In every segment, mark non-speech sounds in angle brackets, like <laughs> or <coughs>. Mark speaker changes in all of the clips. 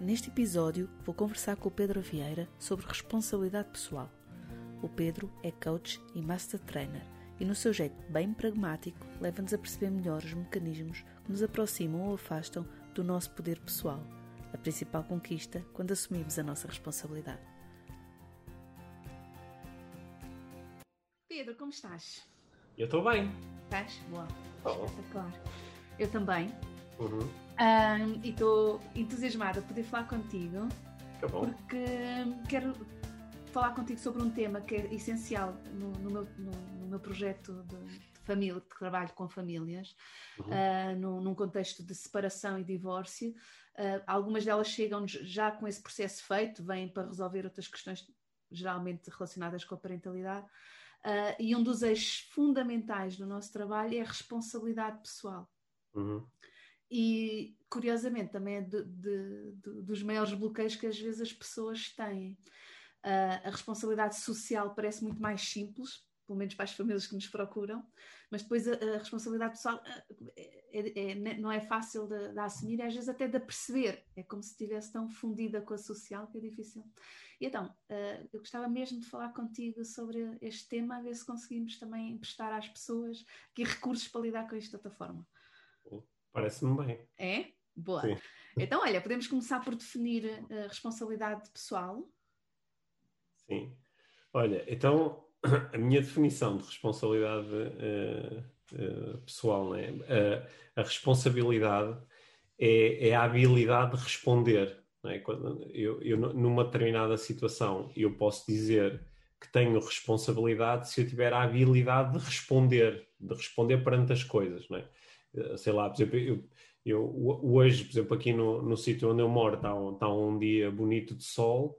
Speaker 1: Neste episódio, vou conversar com o Pedro Vieira sobre responsabilidade pessoal. O Pedro é coach e master trainer e, no seu jeito bem pragmático, leva-nos a perceber melhor os mecanismos que nos aproximam ou afastam do nosso poder pessoal, a principal conquista quando assumimos a nossa responsabilidade. Pedro, como estás?
Speaker 2: Eu estou bem.
Speaker 1: Estás? Boa.
Speaker 2: Oh.
Speaker 1: Espetacular. Eu também.
Speaker 2: Uhum.
Speaker 1: Um, e estou entusiasmada por poder falar contigo.
Speaker 2: Que bom.
Speaker 1: Porque quero falar contigo sobre um tema que é essencial no, no, meu, no, no meu, projeto de, de, família, de trabalho com famílias, uhum. uh, num, num, contexto de separação e divórcio. Uh, algumas delas chegam já com esse processo feito, vêm para resolver outras questões geralmente relacionadas com a parentalidade. Uh, e um dos eixos fundamentais do nosso trabalho é a responsabilidade pessoal.
Speaker 2: Uhum
Speaker 1: e curiosamente também é de, de, de, dos maiores bloqueios que às vezes as pessoas têm. Uh, a responsabilidade social parece muito mais simples, pelo menos para as famílias que nos procuram, mas depois a, a responsabilidade pessoal uh, é, é, não é fácil de, de, assumir, às vezes até de perceber. É como se estivesse tão fundida com a social que é difícil. E então, uh, eu gostava mesmo de falar contigo sobre este tema, a ver se conseguimos também emprestar às pessoas aqui recursos para lidar com isto de outra forma.
Speaker 2: Parece-me bem.
Speaker 1: É? Boa.
Speaker 2: Sim.
Speaker 1: Então, olha, podemos começar por definir a responsabilidade pessoal.
Speaker 2: Sim. Olha, então <clears throat> a minha definição de responsabilidade uh, uh, pessoal, né? Uh, a responsabilidade é, é, a habilidade de responder. É? Quando eu, eu, numa determinada situação, eu posso dizer que tenho responsabilidade se eu tiver a habilidade de responder, de responder perante as coisas. Não é? Eh, sei lá, por exemplo, eu, eu hoje, por exemplo, aqui no, no sítio onde eu moro está um, está um dia bonito de sol,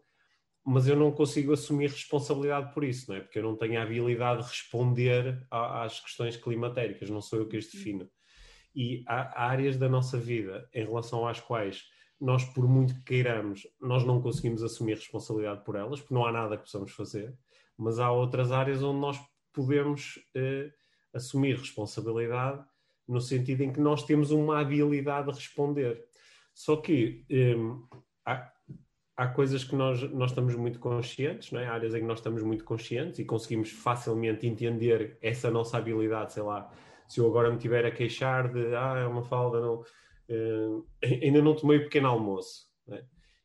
Speaker 2: mas eu não consigo assumir responsabilidade por isso, não é? Porque eu não tenho a habilidade de responder a, às questões climatéricas, não sou eu que as defino. E há, há áreas da nossa vida em relação às quais nós, por muito que queiramos, nós não conseguimos assumir responsabilidade por elas, porque não há nada que possamos fazer, mas há outras áreas onde nós podemos eh, assumir responsabilidade no sentido em que nós temos uma habilidade de responder. Só que um, há, há, coisas que nós, nós estamos muito conscientes, não é? áreas em que nós estamos muito conscientes e conseguimos facilmente entender essa nossa habilidade, sei lá, se eu agora me tiver a queixar de, ah, é uma falda, não, uh, <laughs> ainda não tomei o pequeno almoço, é?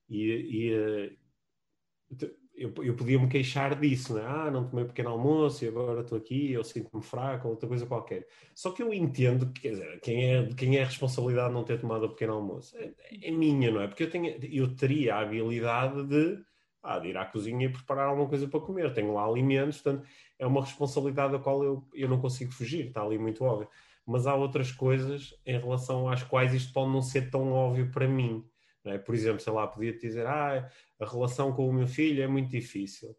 Speaker 2: e, e uh, eu, eu podia me queixar disso, né? ah, não tomei pequeno almoço e agora estou aqui, eu sinto-me fraco, ou outra coisa qualquer. Só que eu entendo que, dizer, quem é, quem é a responsabilidade de não ter tomado o pequeno almoço? É, é minha, não é? Porque eu, tenho, eu teria a habilidade de, ah, de ir à cozinha e preparar alguma coisa para comer. Tenho lá alimentos, portanto, é uma responsabilidade da qual eu, eu não consigo fugir, está ali muito óbvio. Mas há outras coisas em relação às quais isto pode não ser tão óbvio para mim. É? Por exemplo, sei lá, podia te dizer, ah, a relação com o meu filho é muito difícil.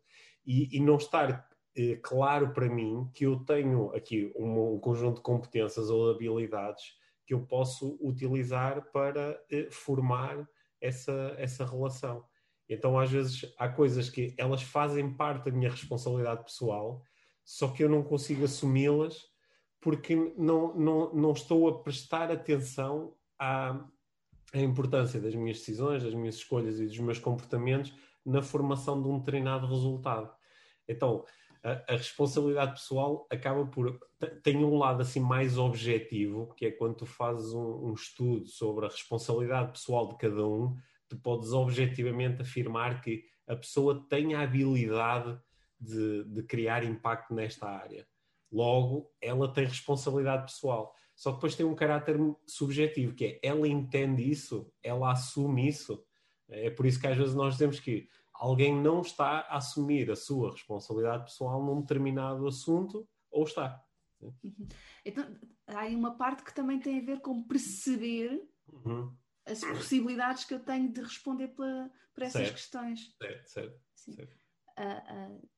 Speaker 2: E, e não estar eh, claro para mim que eu tenho aqui um, um, conjunto de competências ou habilidades que eu posso utilizar para eh, formar essa, essa relação. Então, às vezes, há coisas que elas fazem parte da minha responsabilidade pessoal, só que eu não consigo assumi-las porque não, não, não estou a prestar atenção à, a importância das minhas decisões, das minhas escolhas e dos meus comportamentos na formação de um determinado resultado. Então, a, a, responsabilidade pessoal acaba por. tem um lado assim mais objetivo, que é quando tu fazes um, um, estudo sobre a responsabilidade pessoal de cada um, tu podes objetivamente afirmar que a pessoa tem a habilidade de, de criar impacto nesta área. Logo, ela tem responsabilidade pessoal. Só que depois tem um caráter subjetivo, que é ela entende isso, ela assume isso. É por isso que às vezes nós dizemos que alguém não está a assumir a sua responsabilidade pessoal num determinado assunto, ou está.
Speaker 1: Uhum. Então, há aí uma parte que também tem a ver com perceber
Speaker 2: uhum.
Speaker 1: as possibilidades que eu tenho de responder para, para essas
Speaker 2: certo.
Speaker 1: questões.
Speaker 2: Certo, certo. certo.
Speaker 1: Uh, uh,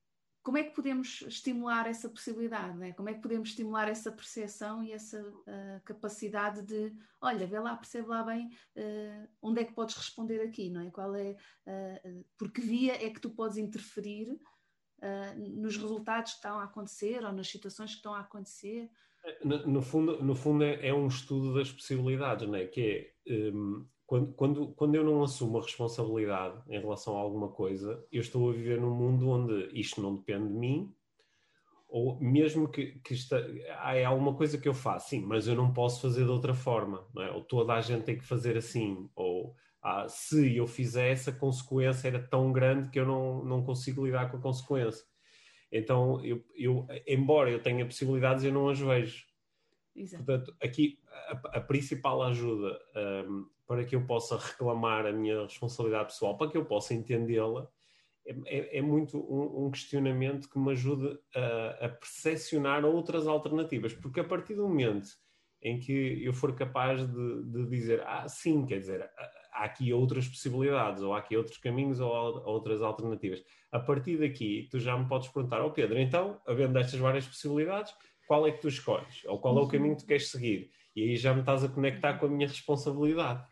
Speaker 1: como é que podemos estimular essa possibilidade? Né? Como é que podemos estimular essa percepção e essa uh, capacidade de, olha, vê lá, percebe lá bem uh, onde é que podes responder aqui, não é? Qual é, uh, por que via é que tu podes interferir nos resultados que estão a acontecer ou nas situações que estão a acontecer?
Speaker 2: No, no fundo, no fundo é, é, um estudo das possibilidades, não é? Que é, um, quando, quando, quando eu não assumo a responsabilidade em relação a alguma coisa, eu estou a viver num mundo onde isto não depende de mim, ou mesmo que, que está, ah, é alguma coisa que eu faço, sim, mas eu não posso fazer de outra forma, é? ou toda a gente tem que fazer assim, ou ah, se eu fizesse, a consequência era tão grande que eu não, não consigo lidar com a consequência. Então, eu, eu, embora eu tenha possibilidades, eu não as vejo. Exato. Portanto, aqui a, a principal ajuda um, para que eu possa reclamar a minha responsabilidade pessoal, para que eu possa entendê-la, é, é, é, muito um, um, questionamento que me ajude a, a percepcionar outras alternativas, porque a partir do momento em que eu for capaz de, de dizer, ah, sim, quer dizer, há aqui outras possibilidades, ou há aqui outros caminhos, ou outras alternativas. A partir daqui, tu já me podes perguntar, ó oh Pedro, então, havendo estas várias possibilidades, qual é que tu escolhes? Ou qual é o caminho que tu queres seguir? E aí já me estás a conectar com a minha responsabilidade.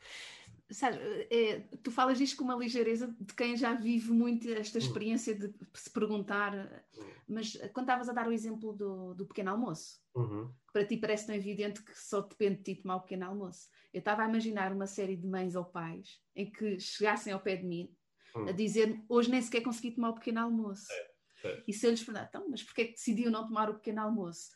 Speaker 1: Sabe, é, tu falas disto com uma ligeireza de quem já vive muito esta hum. experiência de se perguntar, mas quando estavas a dar o exemplo do, do pequeno almoço, uhum. para ti parece tão evidente que só depende de ti tomar o pequeno almoço. Eu estava a imaginar uma série de mães ou pais em que chegassem ao pé de mim uhum. a dizer hoje nem sequer consegui tomar o pequeno almoço. É, é. E se eu lhes perguntar, então, mas porquê é que decidiu não tomar o pequeno almoço?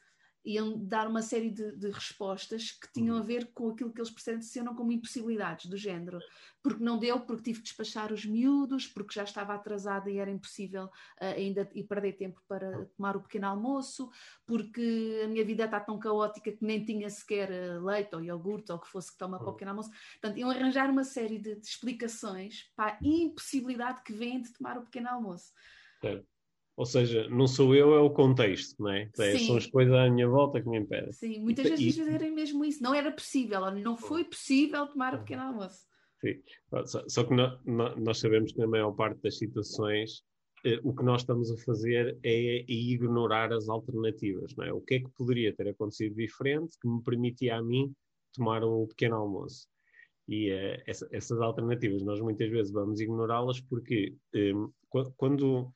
Speaker 1: Iam dar uma série de, de, respostas que tinham a uhum. ver com aquilo que eles percepcionam como impossibilidades do género. Porque não deu, porque tive que despachar os miúdos, porque já estava atrasada e era impossível uh, ainda e perder tempo para uhum. tomar o pequeno almoço, porque a minha vida está tão caótica que nem tinha sequer uh, leite ou iogurte ou o que fosse que toma para o uhum. pequeno almoço. Portanto, iam arranjar uma série de, de explicações para a impossibilidade que vem de tomar o pequeno almoço.
Speaker 2: Ou seja, não sou eu, é o contexto, não é? é são as coisas à minha volta que me impedem.
Speaker 1: Sim, muitas vezes dizerem mesmo isso. Não era possível, não foi possível tomar o pequeno almoço.
Speaker 2: Sim, só, só que nós, nós, sabemos que na maior parte das situações eh, o que nós estamos a fazer é, é, ignorar as alternativas, não é? O que é que poderia ter acontecido diferente que me permitia a mim tomar o pequeno almoço? E eh, essa, essas alternativas nós muitas vezes vamos ignorá-las porque eh, quando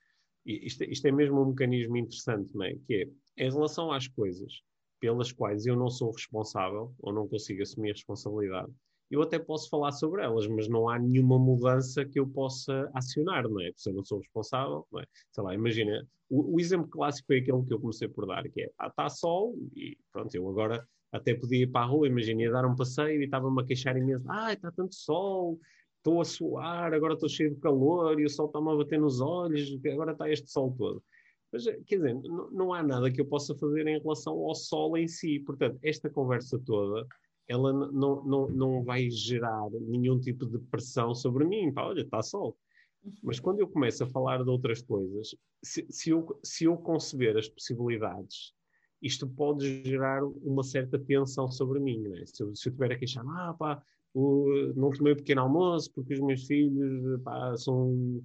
Speaker 2: isto, isto é mesmo um mecanismo interessante, não é? Que é, em relação às coisas pelas quais eu não sou responsável ou não consigo assumir a responsabilidade, eu até posso falar sobre elas, mas não há nenhuma mudança que eu possa acionar, não é? Se eu não sou responsável, não é? Sei lá, imagina, o, o exemplo clássico é aquele que eu comecei por dar, que é, ah, está sol e pronto, eu agora até podia ir para a rua, imagina, ia dar um passeio e estava-me a queixar imenso, ah, está tanto sol, estou a suar, agora estou cheio de calor e o sol está-me a bater nos olhos, agora está este sol todo. Mas, quer dizer, não, não há nada que eu possa fazer em relação ao sol em si. Portanto, esta conversa toda, ela não, não, não vai gerar nenhum tipo de pressão sobre mim. Pá, olha, está sol. Mas quando eu começo a falar de outras coisas, se, se, eu, se eu conceber as possibilidades, isto pode gerar uma certa tensão sobre mim. Né? Se, eu, se eu tiver a queixar, ah pá, o, não tomei pequeno almoço porque os meus filhos pá, são,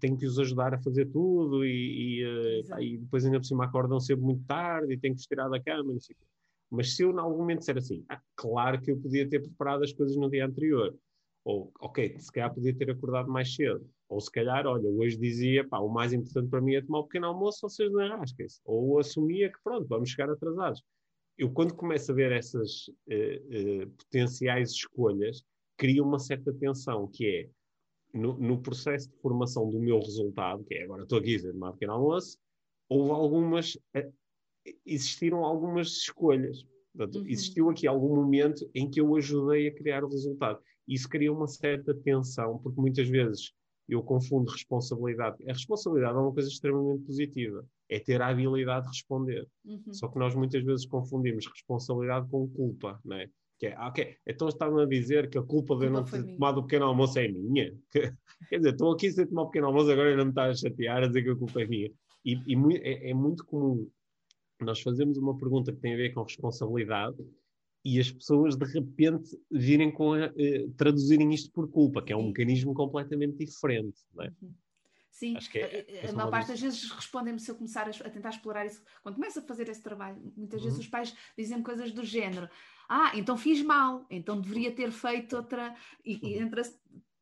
Speaker 2: tenho que os ajudar a fazer tudo e, e, eh, pá, e, depois ainda por cima acordam sempre muito tarde e tenho que os tirar da cama, não sei o quê. Mas se eu em algum momento disser assim, ah, claro que eu podia ter preparado as coisas no dia anterior, ou ok, se calhar podia ter acordado mais cedo, ou se calhar, olha, hoje dizia, pá, o mais importante para mim é tomar o um pequeno almoço, vocês não arrasquem-se, ou assumia que pronto, vamos chegar atrasados eu quando começo a ver essas uh, uh, potenciais escolhas, crio uma certa tensão, que é no, no, processo de formação do meu resultado, que é agora estou aqui a dizer uma pequena almoço, houve algumas, uh, existiram algumas escolhas. Portanto, uhum. Existiu aqui algum momento em que eu ajudei a criar o resultado. Isso cria uma certa tensão, porque muitas vezes eu confundo responsabilidade. A responsabilidade é uma coisa extremamente positiva é ter a habilidade de responder. Uhum. Só que nós muitas vezes confundimos responsabilidade com culpa, não é? Que é, ah, ok, então estão a dizer que a culpa de eu não ter tomado o pequeno almoço é minha. <laughs> Quer dizer, estou aqui sem tomar o pequeno almoço, agora não me está a chatear a dizer que a culpa é minha. E, e é, é, muito comum nós fazemos uma pergunta que tem a ver com responsabilidade e as pessoas de repente virem com a, uh, traduzirem isto por culpa, que é um mecanismo completamente diferente. Não é? Uhum.
Speaker 1: Sim, é, é a, a maior parte das vezes respondem-me se eu começar a, a, tentar explorar isso. Quando começo a fazer esse trabalho, muitas uhum. vezes os pais dizem coisas do género: Ah, então fiz mal, então deveria ter feito outra. E, e uhum. entra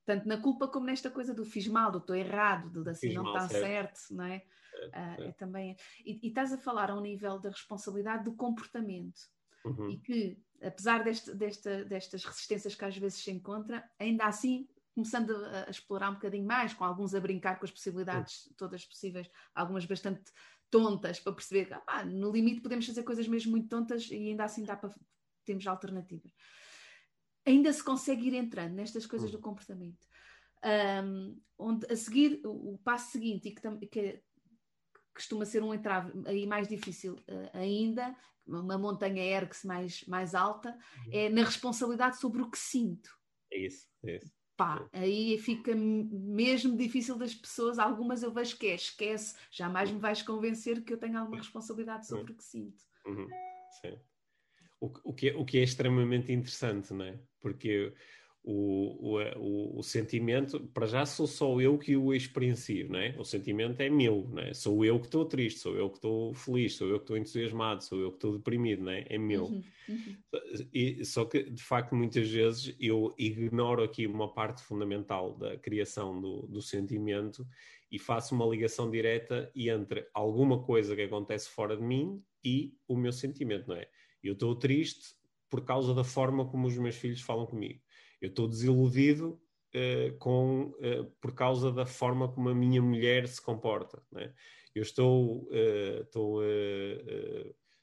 Speaker 1: tanto na culpa como nesta coisa do fiz mal, do estou errado, do assim fiz não está certo. certo, não é? Uh, é também. E, e, estás a falar ao nível da responsabilidade do comportamento. Uhum. E que, apesar deste, desta, destas resistências que às vezes se encontra, ainda assim começando a, a, explorar um bocadinho mais, com alguns a brincar com as possibilidades todas possíveis, algumas bastante tontas, para perceber que ah, no limite podemos fazer coisas mesmo muito tontas e ainda assim dá para temos alternativas. Ainda se consegue ir entrando nestas coisas uhum. do comportamento. Um, onde a seguir, o, o passo seguinte, e que, que, costuma ser um entrave aí mais difícil uh, ainda, uma montanha ergue-se mais, mais alta, uhum. é na responsabilidade sobre o que sinto.
Speaker 2: É isso, é isso.
Speaker 1: Pá, aí fica mesmo difícil das pessoas, algumas eu vejo que é, esquece, jamais me vais convencer que eu tenho alguma responsabilidade sobre o que sinto.
Speaker 2: Uhum. Sim. O, o, que é, o que é extremamente interessante, não é? Porque o, o, o, sentimento, para já sou só eu que o experiencio, não é? O sentimento é meu, não é? Sou eu que estou triste, sou eu que estou feliz, sou eu que estou entusiasmado, sou eu que estou deprimido, não é? É meu. Uhum, uhum. E, só que, de facto, muitas vezes eu ignoro aqui uma parte fundamental da criação do, do sentimento e faço uma ligação direta entre alguma coisa que acontece fora de mim e o meu sentimento, não é? Eu estou triste por causa da forma como os meus filhos falam comigo eu estou desiludido uh, com, uh, por causa da forma como a minha mulher se comporta. Né? Eu estou, uh, estou,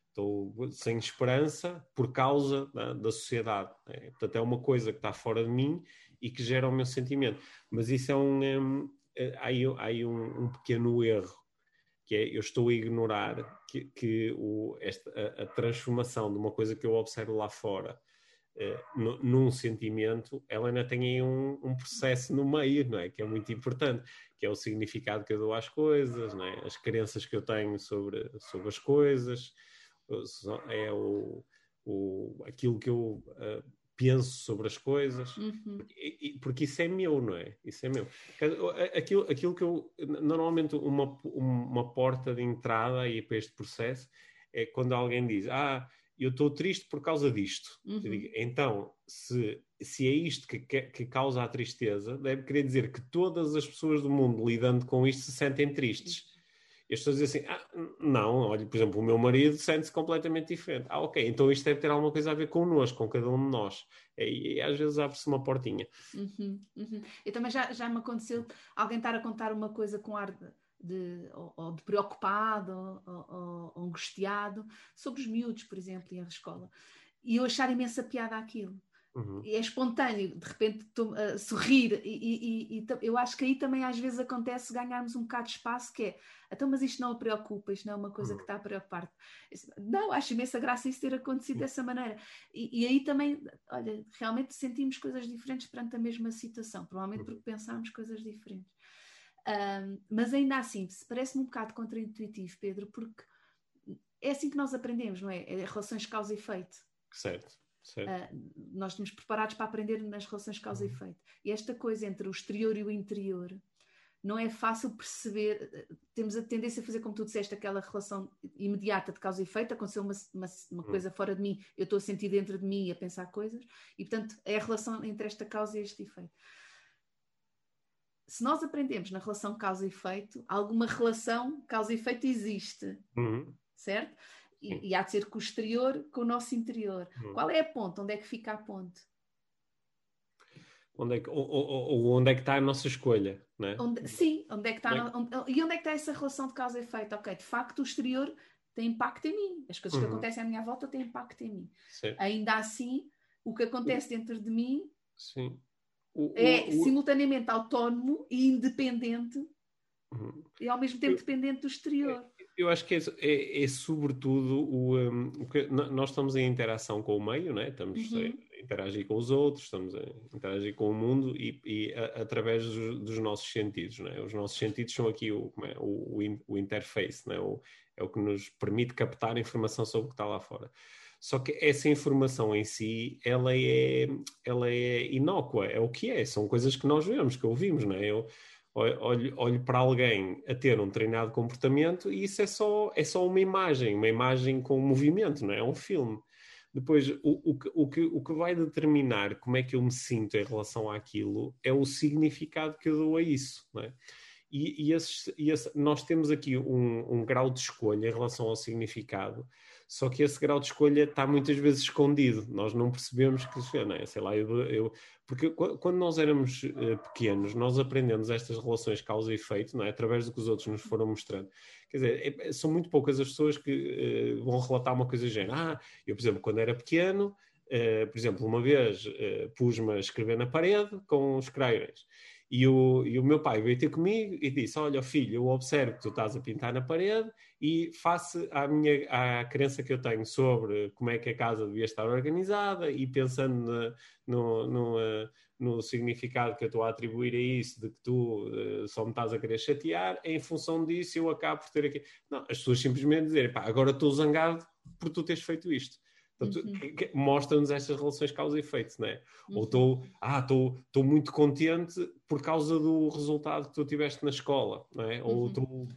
Speaker 2: estou sem esperança por causa da, da sociedade. Né? Portanto, é uma coisa que está fora de mim e que gera o meu sentimento. Mas isso é um. um aí, aí um, um, pequeno erro, que é eu estou a ignorar que, que o, esta, a, a transformação de uma coisa que eu observo lá fora uh, num sentimento, ela ainda tem aí um, um, processo no meio, não é? Que é muito importante, que é o significado que eu dou às coisas, não é? As crenças que eu tenho sobre, sobre as coisas, é o, o, aquilo que eu uh, penso sobre as coisas, uhum. porque, porque, isso é meu, não é? Isso é meu. Aquilo, aquilo que eu, normalmente uma, uma porta de entrada aí para este processo é quando alguém diz, ah, eu estou triste por causa disto. Uhum. Digo, então, se, se é isto que, que, causa a tristeza, deve querer dizer que todas as pessoas do mundo lidando com isto se sentem tristes. E as pessoas dizem assim, ah, não, olha, por exemplo, o meu marido sente-se completamente diferente. Ah, ok, então isto deve ter alguma coisa a ver connosco, com cada um de nós. E, e às vezes abre-se uma portinha.
Speaker 1: Uhum, uhum. Eu também já, já me aconteceu alguém estar a contar uma coisa com ar de de, ou, ou de preocupado ou, ou, angustiado sobre os miúdos, por exemplo, e a escola. E eu achar imensa piada aquilo. Uhum. E é espontâneo, de repente uh, sorrir, e, e, e, eu acho que aí também às vezes acontece ganharmos um bocado de espaço, que é então, mas isto não a preocupa, isto não é uma coisa uhum. que está a preocupar. Não, acho imensa graça isso ter acontecido uhum. dessa maneira. E, e, aí também, olha, realmente sentimos coisas diferentes perante a mesma situação, provavelmente uhum. porque pensámos coisas diferentes. Um, mas ainda assim, parece-me um bocado contraintuitivo, Pedro, porque é assim que nós aprendemos, não é? É relações causa e efeito.
Speaker 2: Certo. certo.
Speaker 1: Uh, nós estamos preparados para aprender nas relações causa uhum. e efeito. E esta coisa entre o exterior e o interior não é fácil perceber. Temos a tendência a fazer, como tu disseste, aquela relação imediata de causa e efeito. Aconteceu uma, uma, uma uhum. coisa fora de mim, eu estou a sentir dentro de mim e a pensar coisas, e portanto é a relação entre esta causa e este efeito se nós aprendemos na relação causa e efeito, alguma relação causa e efeito existe, uhum. certo? E, e, há de ser com o exterior, com o nosso interior. Uhum. Qual é a ponte? Onde é que fica a ponte?
Speaker 2: Onde é que, ou, ou, onde é que está a nossa escolha, né?
Speaker 1: Onde, sim, onde é que está, é? onde, e onde é que está essa relação de causa e efeito? Ok, de facto o exterior tem impacto em mim, as coisas uhum. que acontecem à minha volta têm impacto em mim. Sim. Ainda assim, o que acontece dentro de mim
Speaker 2: Sim
Speaker 1: o, é o, simultaneamente autónomo e independente uhum. e ao mesmo tempo dependente do exterior.
Speaker 2: Eu acho que é, é, é sobretudo o, um, nós estamos em interação com o meio, né? estamos uhum. a interagir com os outros, estamos a interagir com o mundo e, e a, através dos, dos, nossos sentidos. Né? Os nossos sentidos são aqui o, é, o, o interface, né? o, é o que nos permite captar informação sobre o que está lá fora. Só que essa informação em si, ela é, ela é inócua, é o que é, são coisas que nós vemos, que ouvimos, não é? Eu olho, olho para alguém a ter um treinado comportamento e isso é só, é só uma imagem, uma imagem com movimento, não é? É um filme. Depois, o, o, o, que, o que vai determinar como é que eu me sinto em relação àquilo é o significado que eu dou a isso, é? E, e, esse, e esse, nós temos aqui um, um, grau de escolha em relação ao significado, só que esse grau de escolha está muitas vezes escondido. Nós não percebemos que, é? sei lá, eu, eu, porque quando nós éramos uh, pequenos, nós aprendemos estas relações causa e efeito, não é? através do que os outros nos foram mostrando. Quer dizer, é, são muito poucas as pessoas que uh, vão relatar uma coisa do género. Ah, eu, por exemplo, quando era pequeno, uh, por exemplo, uma vez pus-me a escrever na parede com os crayons. E o, e o meu pai veio ter comigo e disse: Olha, filho, eu observo que tu estás a pintar na parede e face à minha à crença que eu tenho sobre como é que a casa devia estar organizada e pensando no, no, uh, no, significado que eu estou a atribuir a isso, de que tu uh, só me estás a querer chatear, em função disso eu acabo por ter aqui. Não, as pessoas simplesmente dizerem: Pá, agora estou zangado por tu teres feito isto. Portanto, uhum. mostra-nos estas relações causa e efeito, não é? Uhum. Ou estou, ah, estou muito contente por causa do resultado que tu tiveste na escola, não é? Ou estou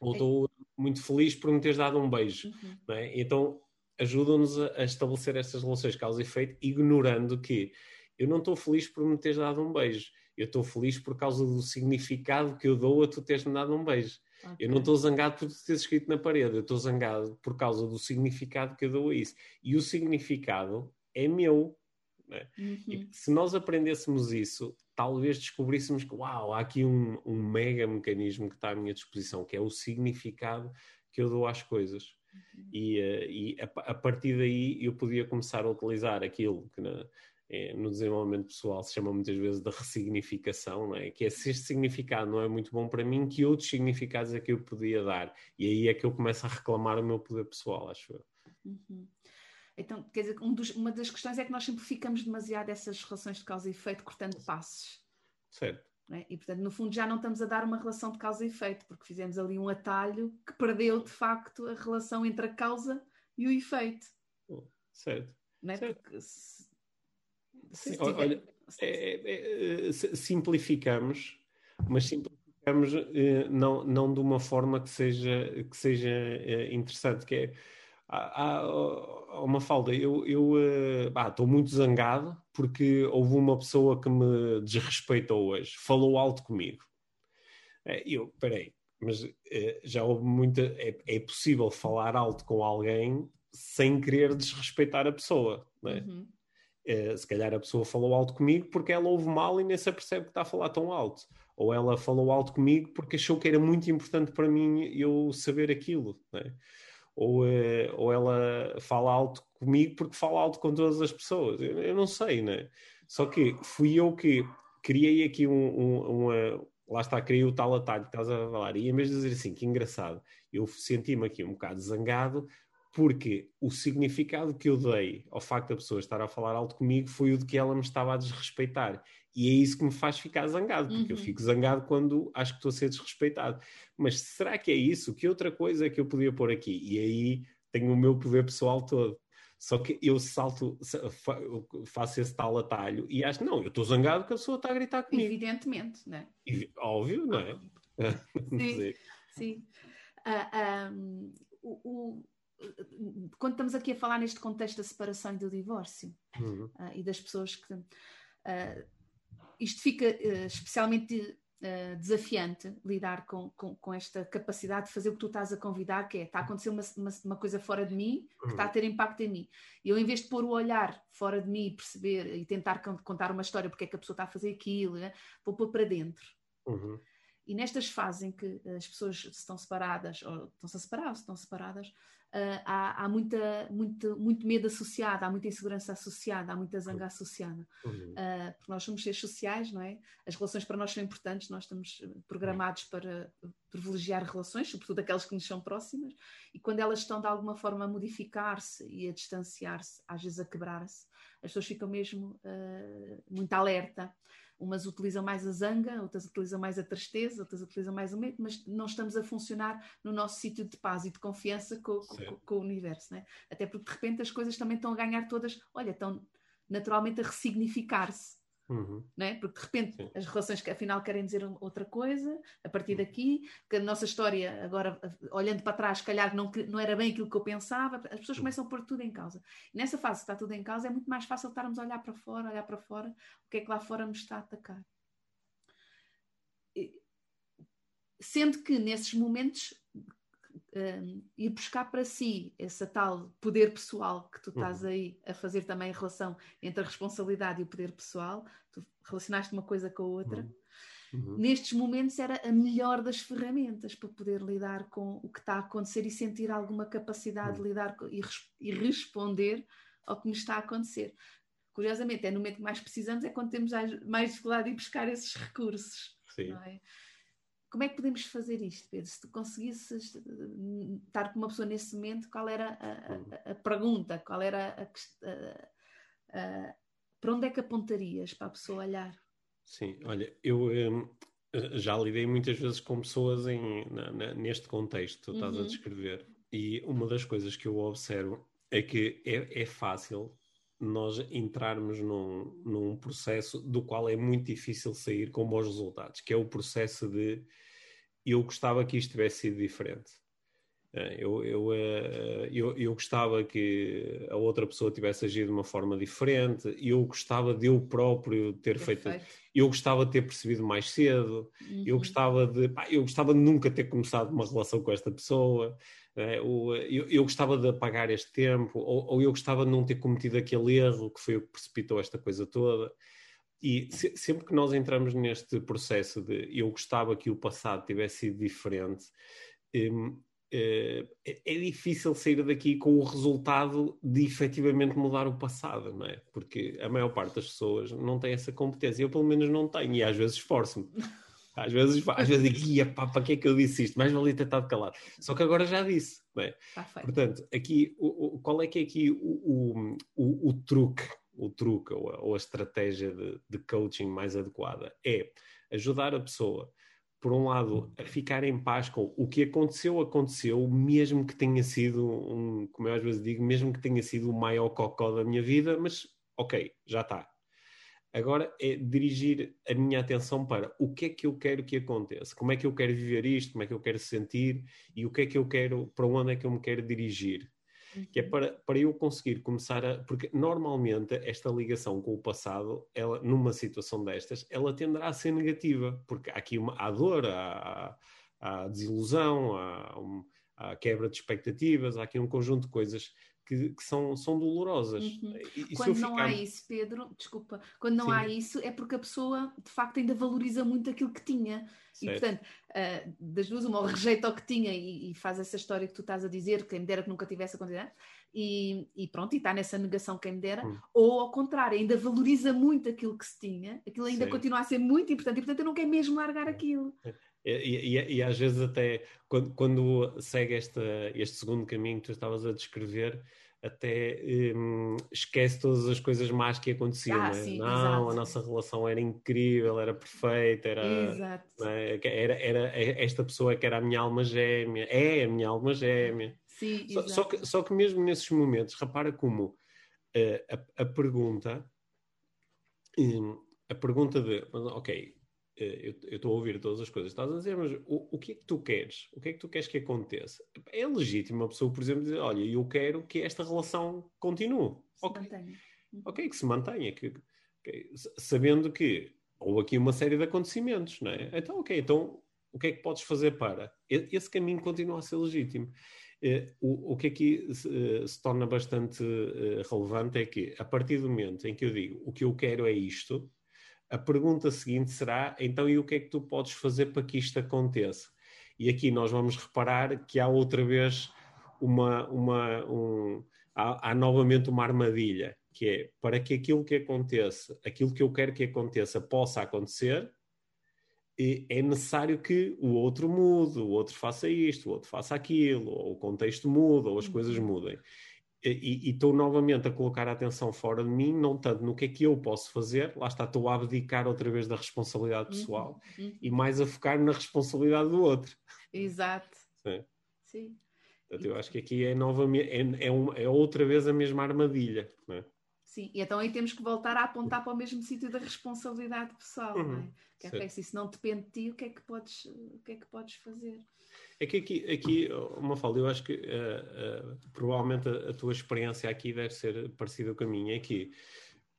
Speaker 2: ou estou muito feliz por me teres dado um beijo, uhum. não é? Então ajudam-nos a, a, estabelecer estas relações causa e efeito, ignorando que eu não estou feliz por me teres dado um beijo, eu estou feliz por causa do significado que eu dou a tu teres me dado um beijo. Okay. Eu não estou zangado por teres escrito na parede, eu estou zangado por causa do significado que eu dou a isso. E o significado é meu. Né? Uhum. se nós aprendêssemos isso, talvez descobríssemos que, uau, há aqui um, um mega mecanismo que está à minha disposição, que é o significado que eu dou às coisas. Uhum. E, uh, e a, a, partir daí eu podia começar a utilizar aquilo que na, é, no desenvolvimento pessoal se chama muitas vezes de ressignificação, é? que é se este significado não é muito bom para mim, que outros significados é que eu podia dar? E aí é que eu começo a reclamar o meu poder pessoal, acho eu.
Speaker 1: Uhum. Então, quer dizer, um dos, uma das questões é que nós simplificamos demasiado essas relações de causa e efeito, cortando passos.
Speaker 2: Certo.
Speaker 1: É? E, portanto, no fundo, já não estamos a dar uma relação de causa e efeito, porque fizemos ali um atalho que perdeu, de facto, a relação entre a causa e o efeito.
Speaker 2: Certo.
Speaker 1: Não é?
Speaker 2: certo.
Speaker 1: Porque
Speaker 2: Sim, olha, é, é, é simplificamos, mas simplificamos eh, não, não de uma forma que seja, que seja eh, interessante, que é há, há uma falda. Eu estou uh, muito zangado porque houve uma pessoa que me desrespeitou hoje, falou alto comigo. Uh, eu, peraí, mas já houve muita. É, é, possível falar alto com alguém sem querer desrespeitar a pessoa, não é? Uhum. Se calhar a pessoa falou alto comigo porque ela ouve mal e nem se apercebe que está a falar tão alto. Ou ela falou alto comigo porque achou que era muito importante para mim eu saber aquilo. Não é? ou, é, ou ela fala alto comigo porque fala alto com todas as pessoas. Eu, eu não sei, né? Só que fui eu que criei aqui um, um, uma. Lá está, criei o tal atalho que estás a falar. E em vez de dizer assim, que engraçado, eu senti-me aqui um bocado zangado porque o significado que eu dei ao facto da pessoa estar a falar alto comigo foi o de que ela me estava a desrespeitar. E é isso que me faz ficar zangado, porque uhum. eu fico zangado quando acho que estou a ser desrespeitado. Mas será que é isso? Que outra coisa é que eu podia pôr aqui? E aí tenho o meu poder pessoal todo. Só que eu salto, faço esse tal atalho e acho, não, eu estou zangado que a pessoa está a gritar comigo.
Speaker 1: Evidentemente, não é?
Speaker 2: Óbvio, não é?
Speaker 1: sim, <laughs> sim. Uh, ah, um, o, o, quando estamos aqui a falar neste contexto da separação e do divórcio uhum. uh, e das pessoas que uh, isto fica uh, especialmente desafiante lidar com, com, com, esta capacidade de fazer o que tu estás a convidar, que é está a acontecer uma, uma, uma coisa fora de mim que está a ter impacto em mim. E eu, em vez de pôr o olhar fora de mmim e perceber e tentar contar uma história porque é que a pessoa está a fazer aquilo, né? vou pôr para dentro. Uhum. E nestas fases em que as pessoas estão separadas, ou estão-se a separar, ou estão separadas, uh, há, há muita, muito, muito medo associado, há muita insegurança associada, há muita zanga associada. Uhum. Uh, porque nós somos seres sociais, não é? As relações para nós são importantes, nós estamos programados para privilegiar relações, sobretudo aquelas que nos são próximas, e quando elas estão de alguma forma a modificar-se e a distanciar-se, às vezes a quebrar-se, as pessoas ficam mesmo uh, muito alerta. Umas utilizam mais a zanga, outras utilizam mais a tristeza, outras utilizam mais o medo, mas não estamos a funcionar no nosso sítio de paz e de confiança com, com, com, o universo, né? Até porque de repente as coisas também estão a ganhar todas, olha, estão naturalmente a ressignificar-se. Uhum. Né? Porque de repente Sim. as relações que afinal querem dizer outra coisa, a partir uhum. daqui, que a nossa história, agora olhando para trás, se calhar não, não era bem aquilo que eu pensava, as pessoas uhum. começam a pôr tudo em causa. E nessa fase que está tudo em causa, é muito mais fácil estarmos a olhar para fora, olhar para fora, o que é que lá fora nos está a atacar. Sendo que nesses momentos um, ir buscar para si esse tal poder pessoal que tu estás uhum. aí a fazer também a relação entre a responsabilidade e o poder pessoal, tu relacionaste uma coisa com a outra. Uhum. Uhum. Nestes momentos era a melhor das ferramentas para poder lidar com o que está a acontecer e sentir alguma capacidade de uhum. lidar com, e, e, responder ao que nos está a acontecer. Curiosamente, é no momento que mais precisamos, é quando temos mais dificuldade de ir buscar esses recursos. Sim. É? Como é que podemos fazer isto, Pedro? Se tu conseguisses eh, estar com uma pessoa nesse momento, qual era a, a, a pergunta? Qual era a, para onde é que apontarias para a pessoa olhar?
Speaker 2: Sim, olha, eu um, já lidei muitas vezes com pessoas em, na, na, neste contexto que tu estás uhum. a descrever, e uma das coisas que eu observo é que é, é fácil nós entrarmos num, num processo do qual é muito difícil sair com bons resultados, que é o processo de eu gostava que isto tivesse sido diferente. Eh, eu, eu, eh, eu, eu, gostava que a outra pessoa tivesse agido de uma forma diferente, eu gostava de eu próprio ter Perfeito. feito, eu gostava de ter percebido mais cedo, uhum. eu, gostava de, pá, eu gostava de nunca ter começado uma relação com esta pessoa, é? eu, eu, gostava de apagar este tempo, ou, eu gostava de não ter cometido aquele erro que foi o que precipitou esta coisa toda. E se, sempre que nós entramos neste processo de eu gostava que o passado tivesse sido diferente, hum, é, é difícil sair daqui com o resultado de efetivamente mudar o passado, não é? Porque a maior parte das pessoas não tem essa competência. Eu, pelo menos, não tenho, e às vezes esforço-me. Às vezes, às vezes digo, pá, para que é que eu disse isto? Mais valia ter estado calado. Só que agora já disse. Bem, tá portanto, aqui, o, o, qual é que é aqui o, o, o truque, o truque ou a, ou a estratégia de, de, coaching mais adequada? É ajudar a pessoa, por um lado, a ficar em paz com o que aconteceu, aconteceu, mesmo que tenha sido, um, como eu às vezes digo, mesmo que tenha sido o maior cocó da minha vida, mas ok, já está Agora é dirigir a minha atenção para o que é que eu quero que aconteça, como é que eu quero viver isto, como é que eu quero sentir e o que é que eu quero, para onde é que eu me quero dirigir. Uhum. Que é uhum. para, para eu conseguir começar a. Porque normalmente esta ligação com o passado, ela, numa situação destas, ela tenderá a ser negativa, porque há aqui uma, há dor, há, há desilusão, há, um, há quebra de expectativas, há aqui um conjunto de coisas que, que, são, são dolorosas. Uhum.
Speaker 1: E, quando não ficar... há isso, Pedro, desculpa, quando não Sim. há isso é porque a pessoa de facto ainda valoriza muito aquilo que tinha. Certo. E portanto, uh, das duas, uma, ou rejeita o que tinha e, e, faz essa história que tu estás a dizer, quem me dera que nunca tivesse acontecido, e, e pronto, e está nessa negação quem me dera, hum. ou ao contrário, ainda valoriza muito aquilo que se tinha, aquilo ainda Sim. continua a ser muito importante e portanto eu não quero mesmo largar é. aquilo.
Speaker 2: E, e, e, às vezes até quando, quando segue esta, este segundo caminho que tu estavas a descrever, até um, esquece todas as coisas más que aconteciam. Ah, né? Não, exato. a nossa relação era incrível, era perfeita, era, né? era, era esta pessoa que era a minha alma gêmea, é a minha alma gêmea.
Speaker 1: Sim,
Speaker 2: só, só, que, só que mesmo nesses momentos, repara como uh, a, a pergunta, um, a pergunta de, ok, eu estou a ouvir todas as coisas que estás a dizer, mas o, o que é que tu queres? O que é que tu queres que aconteça? É legítimo uma pessoa, por exemplo, dizer: Olha, eu quero que esta relação continue.
Speaker 1: Se okay. mantenha.
Speaker 2: Uhum. Ok, que se mantenha. Que, sabendo que houve aqui uma série de acontecimentos, não é? Então, ok, então o que é que podes fazer para? Esse caminho continua a ser legítimo. Eh, o, o que aqui se, eh, se torna bastante relevante é que, a partir do momento em que eu digo o que eu quero é isto, a pergunta seguinte será: então, e o que é que tu podes fazer para que isto aconteça? E aqui nós vamos reparar que há outra vez uma, uma um, há, há novamente uma armadilha, que é para que aquilo que aconteça, aquilo que eu quero que aconteça, possa acontecer, é necessário que o outro mude, o outro faça isto, o outro faça aquilo, ou o contexto muda, ou as coisas uhum. mudem. E estou novamente a colocar a atenção fora de mim, não tanto no que é que eu posso fazer, lá está, estou a abdicar outra vez da responsabilidade uhum, pessoal uhum, uhum. e mais a focar na responsabilidade do outro.
Speaker 1: Exato. <laughs>
Speaker 2: Sim.
Speaker 1: Sim.
Speaker 2: Portanto, eu acho que aqui é, novamente, é, é, um, é outra vez a mesma armadilha. Não é?
Speaker 1: Sim, e então aí temos que voltar a apontar para o mesmo sítio da responsabilidade pessoal, uhum. não é? Que é, é se isso não depende de ti, o que é que podes, o que é que podes fazer?
Speaker 2: É que aqui, aqui uma falda, eu acho que uh, uh, provavelmente a, a, tua experiência aqui deve ser parecida com a minha, é que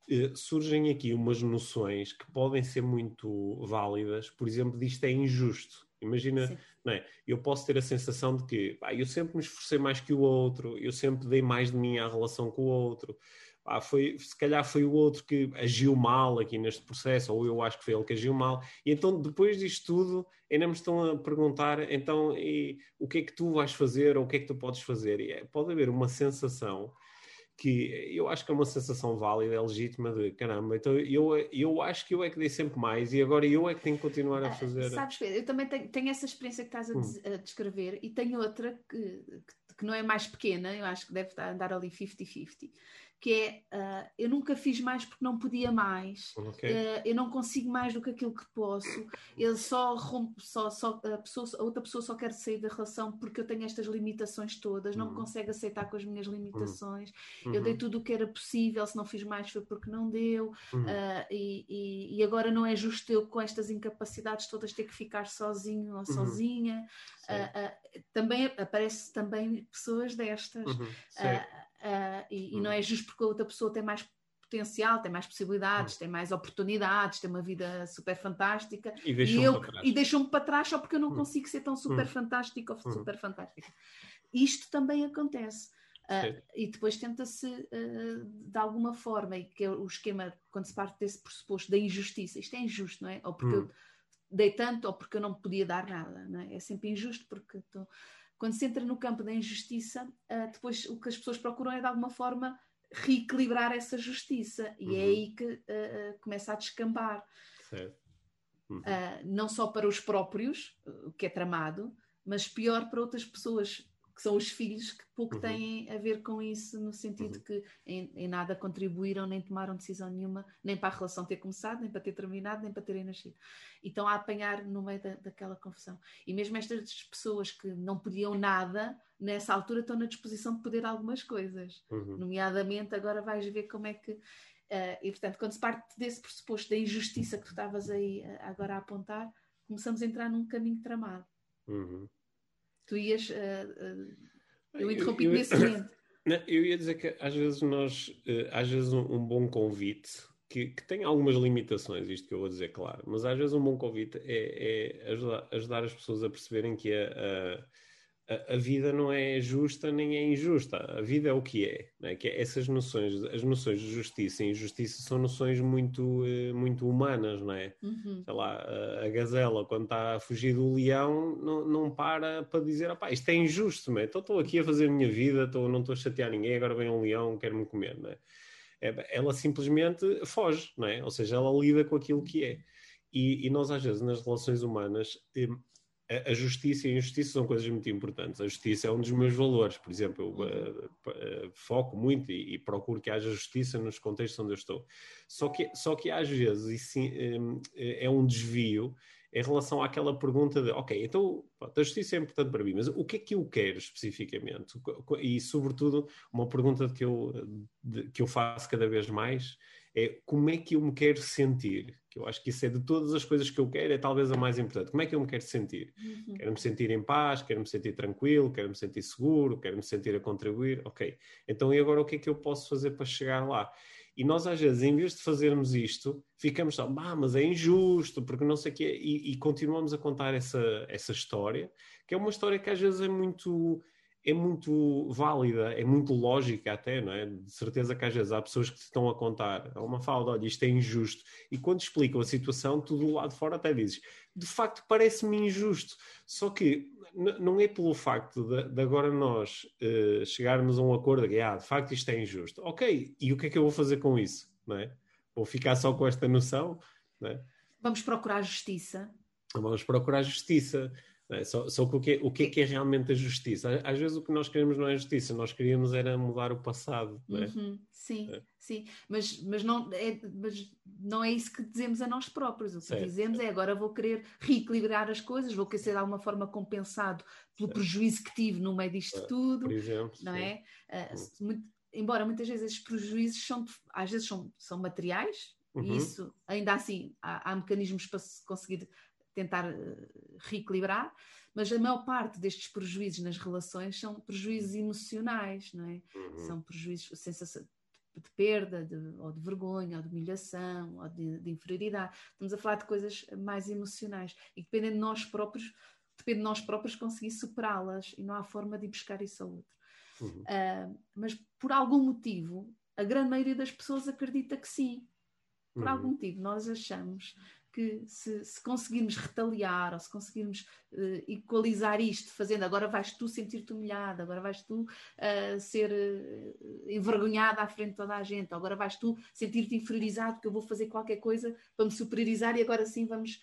Speaker 2: uh, surgem aqui umas noções que podem ser muito válidas, por exemplo, disto é injusto. Imagina, não é? Eu posso ter a sensação de que pá, eu sempre me esforcei mais que o outro, eu sempre dei mais de mim à relação com o outro ah, foi, se calhar foi o outro que agiu mal aqui neste processo, ou eu acho que foi ele que agiu mal, e então depois disto tudo ainda me estão a perguntar então e, o que é que tu vais fazer ou o que é que tu podes fazer, e é, pode haver uma sensação que eu acho que é uma sensação válida, é legítima de caramba, então eu, eu acho que eu é que dei sempre mais e agora eu é que tenho que continuar a ah, fazer.
Speaker 1: Sabes, Pedro, eu também tenho, tenho, essa experiência que estás a, hum. a descrever e tenho outra que, que, que, não é mais pequena, eu acho que deve andar ali 50-50 que é uh, eu nunca fiz mais porque não podia mais, okay. uh, eu não consigo mais do que aquilo que posso, ele só rompe, só, só, a, pessoa, a outra pessoa só quer sair da relação porque eu tenho estas limitações todas, uhum. não me uhum. consegue aceitar com as minhas limitações, uhum. eu dei tudo o que era possível, se não fiz mais foi porque não deu, uhum. uh, e, e, e, agora não é justo eu com estas incapacidades todas ter que ficar sozinho ou uhum. sozinha. também aparece também pessoas destas. Uh, e, e, não é justo porque a outra pessoa tem mais potencial, tem mais possibilidades, tem mais oportunidades, tem uma vida super fantástica
Speaker 2: e deixou-me para,
Speaker 1: deixou para trás só porque eu não hum. consigo ser tão super hum. fantástica ou hum. super fantástica. Isto também acontece. Uh, e depois tenta-se uh, de alguma forma, e que é o esquema, quando se parte desse pressuposto da injustiça, isto é injusto, não é? Ou porque hum. eu dei tanto, ou porque eu não podia dar nada, não é? É sempre injusto porque estou. Tô quando se entra no campo da injustiça, uh, depois o que as pessoas procuram é de alguma forma reequilibrar essa justiça e é uhum. é aí que uh, começa a descambar. Uhum. não só para os próprios, o que é tramado, mas pior para outras pessoas que são os filhos que pouco uhum. têm a ver com isso, no sentido uhum. que em, em, nada contribuíram, nem tomaram decisão nenhuma, nem para a relação ter começado, nem para ter terminado, nem para terem nascido. E estão a apanhar no meio da, daquela confusão. E mesmo estas pessoas que não podiam nada, nessa altura estão na disposição de poder algumas coisas. Uhum. Nomeadamente, agora vais ver como é que. Uh, e portanto, quando se parte desse pressuposto da injustiça que tu estavas aí uh, agora a apontar, começamos a entrar num caminho tramado.
Speaker 2: Uhum.
Speaker 1: Tu ias. Uh, uh, eu interrompi eu, eu, nesse momento. <coughs>
Speaker 2: eu ia dizer que às vezes nós. Uh, às vezes um, um bom convite. Que, que, tem algumas limitações, isto que eu vou dizer, claro, mas às vezes um bom convite é, é ajudar, ajudar, as pessoas a perceberem que a, a a, vida não é justa nem é injusta. A vida é o que é, é? Que é essas noções, as noções de justiça e injustiça são noções muito, eh, muito humanas, não é?
Speaker 1: Uhum.
Speaker 2: Sei lá, a, gazela quando está a fugir do leão não, não para para dizer, isto é injusto, não é? Então estou aqui a fazer a minha vida, estou, não estou a chatear ninguém, agora vem um leão, quer-me comer, não é? é? Ela simplesmente foge, não é? Ou seja, ela lida com aquilo que é. E, e, nós, às vezes, nas relações humanas, a justiça e a injustiça são coisas muito importantes. A justiça é um dos meus valores, por exemplo, eu uh, foco muito e, e, procuro que haja justiça nos contextos onde eu estou. Só que, só que às vezes sim, um, é um desvio em relação àquela pergunta de, ok, então a justiça é importante para mim, mas o que é que eu quero especificamente? E, sobretudo, uma pergunta que eu, de, que eu faço cada vez mais é como é que eu me quero sentir? Que eu acho que isso é de todas as coisas que eu quero, é talvez a mais importante. Como é que eu me quero sentir? Uhum. Quero-me sentir em paz, quero-me sentir tranquilo, quero-me sentir seguro, quero-me sentir a contribuir. Ok. Então, e agora o que é que eu posso fazer para chegar lá? E nós, às vezes, em vez de fazermos isto, ficamos só, ah, mas é injusto, porque não sei o quê, e, e continuamos a contar essa, essa história, que é uma história que às vezes é muito é muito válida, é muito lógica até, não é? De certeza que às vezes há pessoas que te estão a contar, há uma falda, olha, isto é injusto, e quando explicam a situação, tu do lado de fora até dizes, de facto parece-me injusto, só que não é pelo facto de, de agora nós uh, chegarmos a um acordo de, ah, de facto isto é injusto, ok, e o que é que eu vou fazer com isso, não é? Vou ficar só com esta noção, não é?
Speaker 1: Vamos procurar justiça.
Speaker 2: Vamos procurar justiça É, só, só que o que, o que é que é realmente a justiça? Às vezes o que nós queremos não é justiça, nós queríamos era mudar o passado. Não é?
Speaker 1: Uhum, sim, é. sim. Mas, mas, não é, mas não é isso que dizemos a nós próprios. O que certo, dizemos é agora vou querer reequilibrar as coisas, vou querer ser de alguma forma compensado pelo certo. prejuízo que tive no meio disto tudo. Por exemplo. Não sim. é? Uh, muito, embora muitas vezes esses prejuízos são, às vezes são, são materiais, uhum. e isso ainda assim há, há mecanismos para se conseguir tentar eh, reequilibrar, mas a maior parte destes prejuízos nas relações são prejuízos emocionais, não é? Uhum. São prejuízos, sensação de perda, de, ou de vergonha, ou de humilhação, ou de, de, inferioridade. Estamos a falar de coisas mais emocionais e dependem de nós próprios, depende de nós próprios conseguir superá-las e não há forma de ir buscar isso ao outro. Uhum. Uh, mas por algum motivo, a grande maioria das pessoas acredita que sim. Por uhum. algum motivo, nós achamos que se, se, conseguirmos retaliar ou se conseguirmos uh, equalizar isto, fazendo agora vais tu sentir-te humilhada, agora vais tu uh, ser uh, envergonhada à frente de toda a gente, agora vais tu sentir-te inferiorizado porque eu vou fazer qualquer coisa para me superiorizar e agora sim vamos.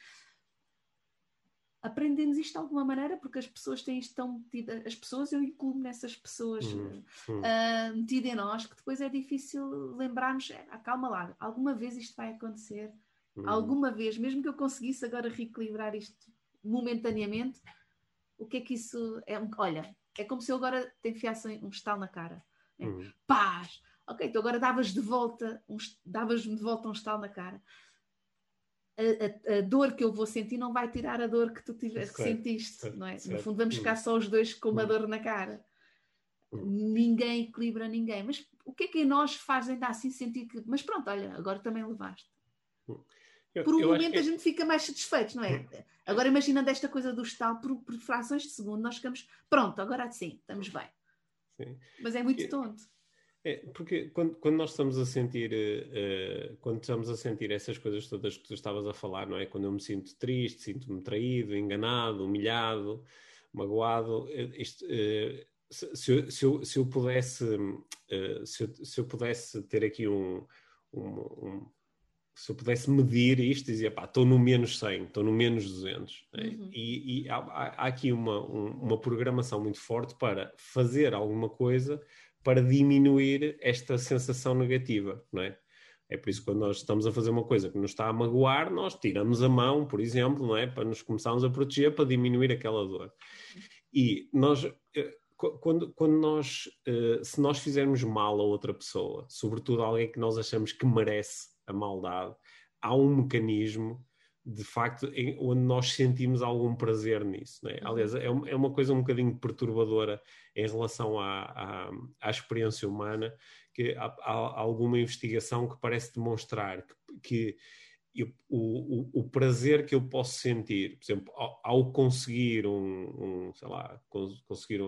Speaker 1: Aprendemos isto de alguma maneira porque as pessoas têm isto tão metido, as pessoas, eu incluo nessas pessoas uhum. uh, metidas em nós, que depois é difícil lembrarmos, é, calma lá, alguma vez isto vai acontecer Hum. Alguma vez, mesmo que eu conseguisse agora reequilibrar isto momentaneamente, o que é que isso é? Olha, é como se eu agora te enfiasse um estalo na cara. Né? Hum. Paz! Ok, então agora davas de volta, um, davas-me de volta um estalo na cara. A, a, a, dor que eu vou sentir não vai tirar a dor que tu que sentiste, não é? No fundo, vamos ficar hum. só os dois com uma hum. dor na cara. Hum. Ninguém equilibra ninguém. Mas o que é que nós faz ainda assim sentir que. Mas pronto, olha, agora também levaste. Por um momento que... a gente fica mais satisfeito, não é? Hum. Agora imaginando esta coisa do estalo, por, por frações de segundo, nós ficamos, pronto, agora sim, estamos bem. Sim. Mas é muito tonto.
Speaker 2: É, porque quando, quando, nós estamos a sentir, uh, quando estamos a sentir essas coisas todas que tu estavas a falar, não é? Quando eu me sinto triste, sinto-me traído, enganado, humilhado, magoado, eh, isto, uh, se, se, eu, se, eu, se, eu, pudesse, uh, se, eu, se eu pudesse ter aqui um, um, um se eu pudesse medir isto, dizia, pá, estou no menos 100, estou no menos 200. Né? Uhum. E, e há, há, aqui uma, um, uma programação muito forte para fazer alguma coisa para diminuir esta sensação negativa, não é? É por isso que quando nós estamos a fazer uma coisa que nos está a magoar, nós tiramos a mão, por exemplo, não é? Para nos começarmos a proteger, para diminuir aquela dor. E nós, eh, quando, quando nós, eh, se nós fizermos mal a outra pessoa, sobretudo alguém que nós achamos que merece a maldade, há um mecanismo de facto em, onde nós sentimos algum prazer nisso. Né? Aliás, é, é uma coisa um bocadinho perturbadora em relação à, à, à experiência humana, que há, há, alguma investigação que parece demonstrar que, que eu, o, o, o, prazer que eu posso sentir, por exemplo, ao, ao conseguir um, um, sei lá, conseguir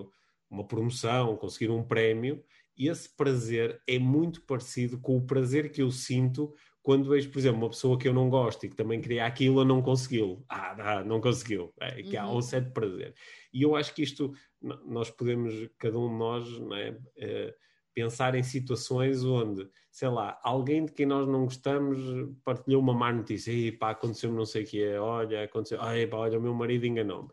Speaker 2: uma promoção, conseguir um prémio, esse prazer é muito parecido com o prazer que eu sinto quando vejo, por exemplo, uma pessoa que eu não gosto e que também queria aquilo, não conseguiu. Ah, não conseguiu. É, que uhum. há um certo prazer. E eu acho que isto, nós podemos, cada um de nós, não é, é, pensar em situações onde, sei lá, alguém de quem nós não gostamos partilhou uma má notícia. E pá, aconteceu-me não sei o que é, olha, aconteceu, ai pá, olha, o meu marido enganou-me.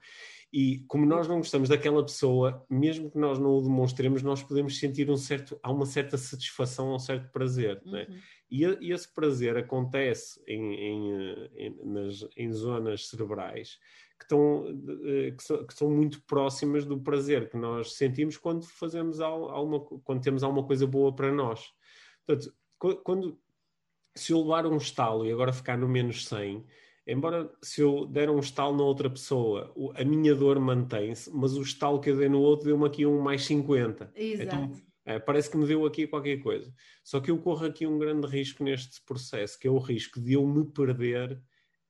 Speaker 2: E como nós não gostamos daquela pessoa, mesmo que nós não o demonstremos, nós podemos sentir um certo, há uma certa satisfação, um certo prazer. Uhum. Né? E, e, esse prazer acontece em, em, em, nas, em zonas cerebrais que, estão, que, são, que, são, muito próximas do prazer que nós sentimos quando fazemos alguma, quando temos alguma coisa boa para nós. Portanto, quando, se eu levar um estalo e agora ficar no menos 100, embora se eu der um estalo na outra pessoa, a minha dor mantém-se, mas o estalo que eu dei no outro deu-me aqui um mais 50.
Speaker 1: Exato. Então,
Speaker 2: é, parece que me deu aqui qualquer coisa. Só que eu corro aqui um grande risco neste processo, que é o risco de eu me perder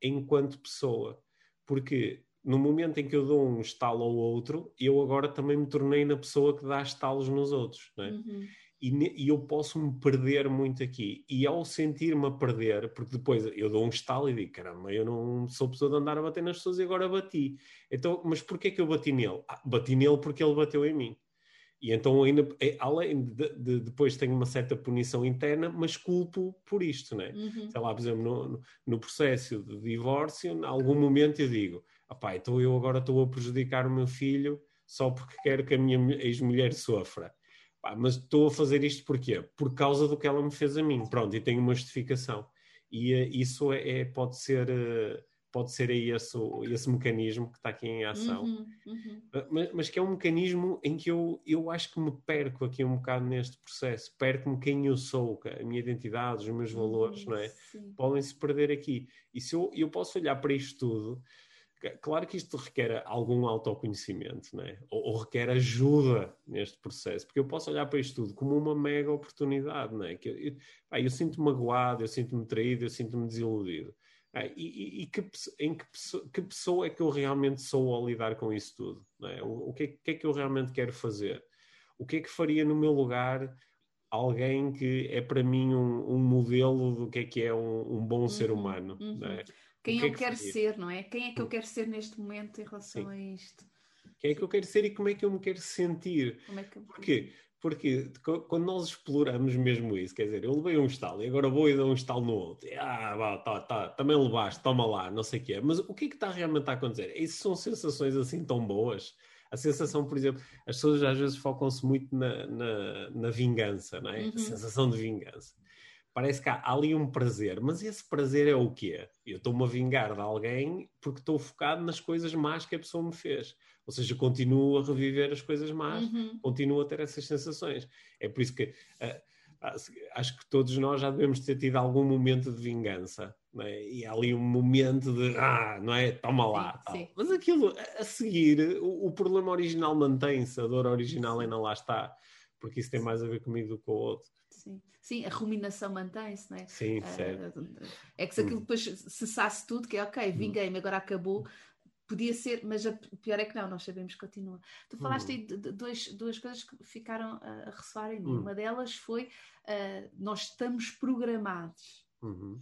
Speaker 2: enquanto pessoa. Porque no momento em que eu dou um estalo ao outro, eu agora também me tornei na pessoa que dá estalos nos outros. Não é? Uhum e, e eu posso me perder muito aqui. E ao sentir-me a perder, porque depois eu dou um estalo e digo, caramba, eu não sou pessoa de andar a bater nas pessoas e agora bati. Então, mas porquê que eu bati nele? Ah, bati nele porque ele bateu em mim. E então ainda, é, além de, de, depois tenho uma certa punição interna, mas culpo por isto, né? Uhum. Sei lá, por exemplo, no, no processo de divórcio, em algum momento eu digo, opá, então eu agora estou a prejudicar o meu filho só porque quero que a minha ex-mulher sofra. Pá, mas estou a fazer isto porquê? Por causa do que ela me fez a mim. Pronto, e tenho uma justificação. E uh, isso é, é, pode ser... Uh, pode ser aí esse, esse mecanismo que está aqui em ação. Uhum, uhum. Mas, mas, que é um mecanismo em que eu, eu acho que me perco aqui um bocado neste processo. Perco-me quem eu sou, a minha identidade, os meus valores, uhum, não é? Podem-se perder aqui. E se eu, eu posso olhar para isto tudo Claro que isto requer algum autoconhecimento, né? ou, ou requer ajuda neste processo, porque eu posso olhar para isto tudo como uma mega oportunidade, né? que eu, eu, eu sinto-me magoado, eu sinto-me traído, eu sinto-me desiludido. Ah, e, e, que, em que, que, pessoa é que eu realmente sou ao lidar com isso tudo? É? O, o que, é, que, é, que eu realmente quero fazer? O que é que faria no meu lugar alguém que é para mim um, um modelo do que é que é um, um bom uhum, ser humano? Uhum. É?
Speaker 1: Quem que eu é que quero faria? ser, não é? Quem é que eu hum. quero ser neste momento em relação Sim. a isto?
Speaker 2: Quem é que eu quero ser e como é que eu me quero sentir? Como é que eu... Porquê? Porque quando nós exploramos mesmo isso, quer dizer, eu levei um estalo e agora vou e dou um estalo no outro. E, ah, vá, tá, tá, também levaste, toma lá, não sei o que é. Mas o que é que está realmente a acontecer? Isso são sensações assim tão boas? A sensação, por exemplo, as pessoas às vezes focam-se muito na, na, na, vingança, não é? Uhum. A sensação de vingança parece que há, ali um prazer, mas esse prazer é o quê? Eu estou-me a vingar de alguém porque estou focado nas coisas más que a pessoa me fez. Ou seja, continuo a reviver as coisas más, uhum. continuo a ter essas sensações. É por isso que uh, acho que todos nós já devemos ter tido algum momento de vingança. É? E há ali um momento de, ah, não é? Toma lá. Sim, sim. Mas aquilo, a seguir, o, o problema original mantém-se, a dor original ainda lá está porque isso tem mais a ver comigo do que com o outro.
Speaker 1: Sim, Sim a ruminação mantém-se, não é?
Speaker 2: Sim, uh, certo.
Speaker 1: É que se aquilo hum. depois cessasse tudo, que é ok, hum. vinguei-me, agora acabou, podia ser, mas o pior é que não, nós sabemos que continua. Tu falaste aí de, de dois, duas coisas que ficaram a, a ressoar em mim. Hum. Uma delas foi uh, nós estamos programados. Uhum.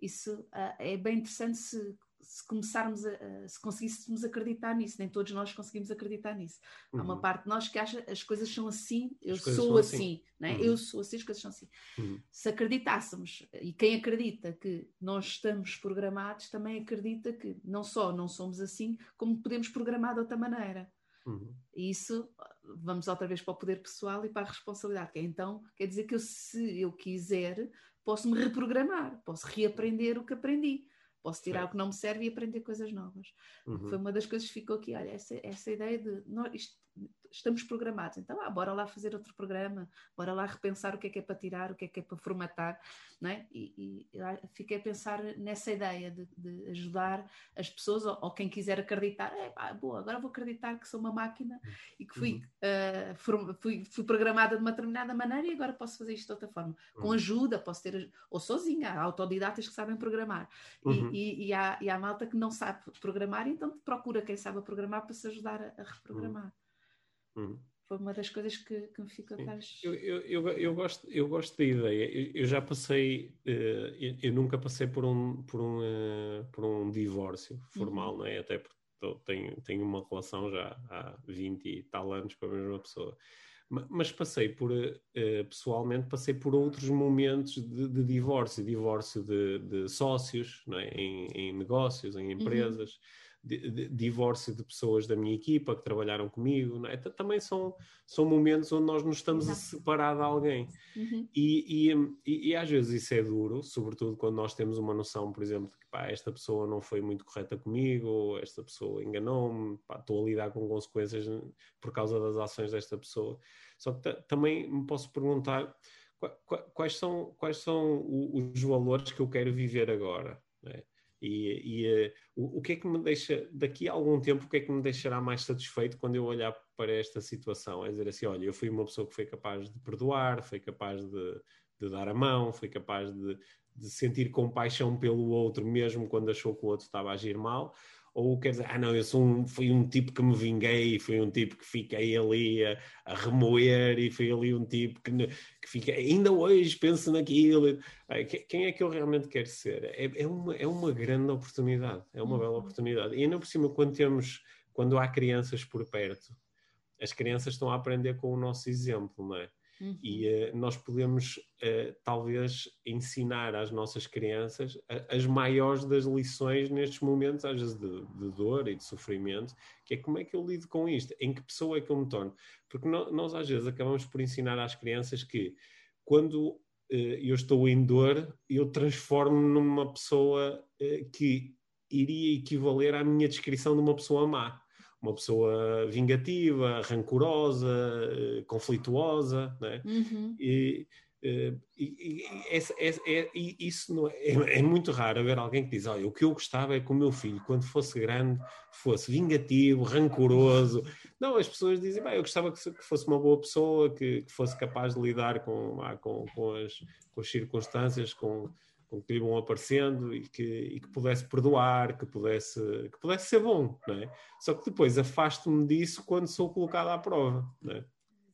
Speaker 1: Isso uh, é bem interessante se se começarmos a, se conseguíssemos acreditar nisso, nem todos nós conseguimos acreditar nisso. Uhum. Há uma uhum. parte de nós que acha as coisas são assim, eu sou assim, assim né? Uhum. eu sou assim, as coisas são assim. Uhum. Se acreditássemos, e quem acredita que nós estamos programados, também acredita que não só não somos assim, como podemos programar de outra maneira. Uhum. E isso, vamos outra vez para o poder pessoal e para a responsabilidade, que é então, quer dizer que eu, se eu quiser, posso me reprogramar, posso reaprender o que aprendi. Posso tirar o que não me serve e aprender coisas novas. Uhum. Foi uma das coisas que ficou aqui. Olha, essa, essa ideia de nós, isto, estamos programados. Então, ah, bora lá fazer outro programa, bora lá repensar o que é que é para tirar, o que é que é para formatar. Não é? e, e fiquei a pensar nessa ideia de, de ajudar as pessoas, ou, ou, quem quiser acreditar, é, pá, boa, agora vou acreditar que sou uma máquina e que fui, uhum. uh, for, fui, fui, programada de uma determinada maneira e agora posso fazer isto de outra forma. Uhum. Com ajuda, posso ter, ou sozinha, há autodidatas que sabem programar. Uhum. E, e, e, há, e há malta que não sabe programar, então procura quem sabe programar para se ajudar a, a reprogramar. Uhum. Foi uma das coisas que, que me ficou atrás.
Speaker 2: Eu, eu, eu, eu, gosto, eu gosto da ideia. Eu, já passei, uh, eu, nunca passei por um, por um, uh, por um divórcio formal, uhum. não é? Até porque tenho, tenho uma relação já há 20 e tal anos com a mesma pessoa. Mas passei por, uh, pessoalmente, passei por outros momentos de, de divórcio, divórcio de, de sócios, é? em, em, negócios, em uhum. empresas. De, de, divórcio de pessoas da minha equipa que trabalharam comigo, é? também são, são momentos onde nós nos estamos Exato. a separar de alguém. Uhum. E, e, e, às vezes isso é duro, sobretudo quando nós temos uma noção, por exemplo, de que pá, esta pessoa não foi muito correta comigo, esta pessoa enganou-me, estou a lidar com consequências por causa das ações desta pessoa. Só que também me posso perguntar quais são, quais são os valores que eu quero viver agora. É? E, e uh, o, o, que é que me deixa, daqui a algum tempo, o que é que me deixará mais satisfeito quando eu olhar para esta situação? É dizer assim: olha, eu fui uma pessoa que foi capaz de perdoar, foi capaz de, de dar a mão, foi capaz de, de sentir compaixão pelo outro, mesmo quando achou que o outro estava a agir mal, ou quer dizer, ah não, eu sou um, fui um tipo que me vinguei, fui um tipo que fiquei ali a, a remoer e fui ali um tipo que, que fica, ainda hoje penso naquilo. Quem é que eu realmente quero ser? É, é, uma, é uma grande oportunidade, é uma bela uhum. oportunidade. E ainda por cima, quando temos, quando há crianças por perto, as crianças estão a aprender com o nosso exemplo, não é? Uhum. E uh, nós podemos, uh, talvez, ensinar às nossas crianças as maiores das lições nestes momentos, às vezes, de, de, dor e de sofrimento, que é como é que eu lido com isto, em que pessoa é que eu me torno. Porque no, nós, às vezes, acabamos por ensinar às crianças que quando uh, eu estou em dor, eu transformo-me numa pessoa que iria equivaler à minha descrição de uma pessoa má uma pessoa vingativa, rancorosa, eh, conflituosa, né? Uhum. E, eh, e, e, é, e, isso não, é, é, muito raro haver alguém que diz: Olha, o que eu gostava é que o meu filho, quando fosse grande, fosse vingativo, rancoroso. Não, as pessoas dizem: Eu gostava que fosse uma boa pessoa, que, que fosse capaz de lidar com, ah, com, com, as, com as circunstâncias, com, com que lhe vão aparecendo e que, e que pudesse perdoar, que pudesse, que pudesse ser bom, não é? Só que depois afasto-me disso quando sou colocado à prova, não é?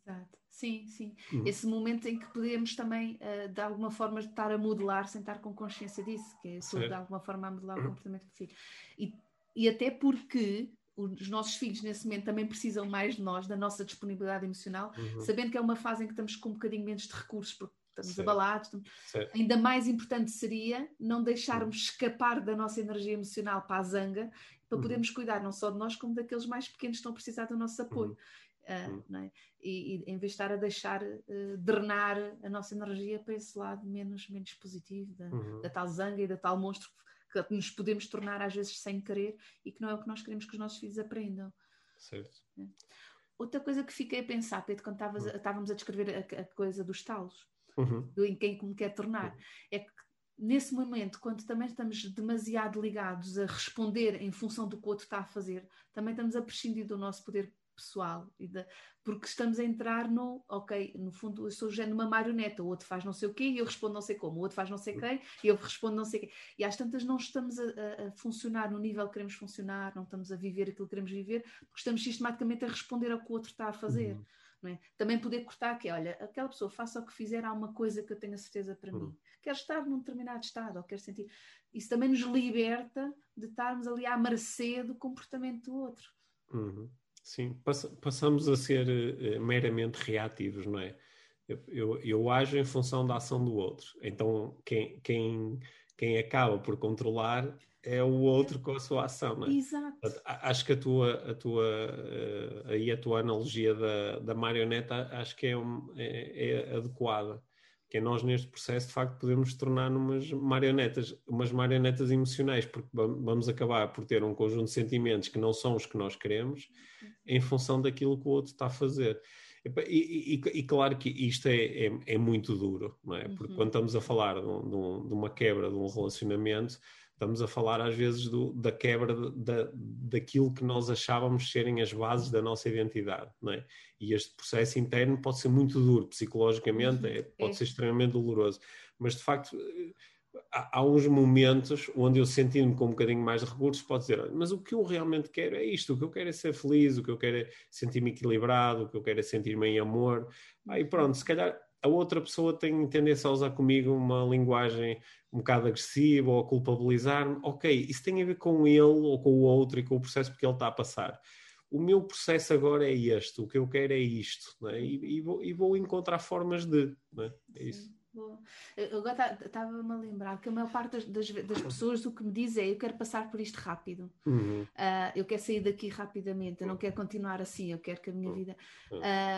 Speaker 1: Exato. Sim, sim. Uhum. Esse momento em que podemos também, uh, de alguma forma, estar a modelar, sem estar com consciência disso, que é sobre, de alguma forma, a modelar o comportamento do filho. E, e até porque os nossos filhos, nesse momento, também precisam mais de nós, da nossa disponibilidade emocional, uhum. sabendo que é uma fase em que estamos com um bocadinho menos de recursos, porque estamos abalados. Estamos... Ainda mais importante seria não deixarmos escapar da nossa energia emocional para a zanga, para uhum. podermos cuidar não só de nós, como daqueles mais pequenos que estão a precisar do nosso apoio. Uhum. Uh, é? e, e, em vez de estar a deixar uh, drenar a nossa energia para esse lado menos, menos positivo, da, uhum. da tal zanga e da tal monstro que nos podemos tornar às vezes sem querer e que não é o que nós queremos que os nossos filhos aprendam.
Speaker 2: Certo. É.
Speaker 1: Outra coisa que fiquei a pensar, Pedro, quando uhum. estávamos a descrever a, a coisa dos talos, uhum. em quem me quer tornar. Uhum. É que nesse momento, quando também estamos demasiado ligados a responder em função do que o outro está a fazer, também estamos a prescindir do nosso poder pessoal, porque estamos a entrar no, ok, no fundo eu sou género uma marioneta, o outro faz não sei o quê e eu respondo não sei como, o outro faz não sei quem e eu respondo não sei quê. E às tantas não estamos a, a, a, funcionar no nível que queremos funcionar, não estamos a viver aquilo que queremos viver, porque estamos sistematicamente a responder ao que o outro está a fazer. Uhum. É? Também poder cortar que, olha, aquela pessoa faça o que fizer, há uma coisa que eu tenho a certeza para uhum. mim. Quer estar num determinado estado, ou quer sentir. Isso também nos liberta de estarmos ali à mercê do comportamento do outro.
Speaker 2: Uhum. Sim, Pass passamos a ser uh, meramente reativos, não é? Eu, eu, eu ajo em função da ação do outro. Então, quem, quem, quem acaba por controlar é o outro com a sua ação, não é?
Speaker 1: Exato.
Speaker 2: Acho que a tua, a tua, uh, aí a tua analogia da, da marioneta acho que é, um, é, é, adequada. Que é nós neste processo de facto podemos tornar umas marionetas, umas marionetas emocionais, porque vamos acabar por ter um conjunto de sentimentos que não são os que nós queremos, em função daquilo que o outro está a fazer. E, e, e, claro que isto é, é, é, muito duro, não é? Porque uhum. quando estamos a falar de, um, de, uma quebra de um relacionamento, estamos a falar às vezes do, da quebra da, daquilo que nós achávamos serem as bases da nossa identidade, não é? E este processo interno pode ser muito duro, psicologicamente, uhum. é, pode é. ser extremamente doloroso, mas de facto há, há uns momentos onde eu sentindo-me com um bocadinho mais de recursos, pode dizer, mas o que eu realmente quero é isto, o que eu quero é ser feliz, o que eu quero é sentir-me equilibrado, o que eu quero é sentir-me em amor. Aí pronto, se calhar a outra pessoa tem tendência a usar comigo uma linguagem um bocado agressiva ou a culpabilizar-me. Ok, isso tem a ver com ele ou com o outro e com o processo porque ele está a passar. O meu processo agora é este, o que eu quero é isto, é? e, e, vou, e, vou, encontrar formas de. É? é isso.
Speaker 1: Bom, agora estava-me a lembrar que a maior parte das, das, pessoas o que me diz é eu quero passar por isto rápido,
Speaker 2: uhum. uh,
Speaker 1: eu quero sair daqui rapidamente, eu não quero continuar assim, eu quero que a minha uhum. vida.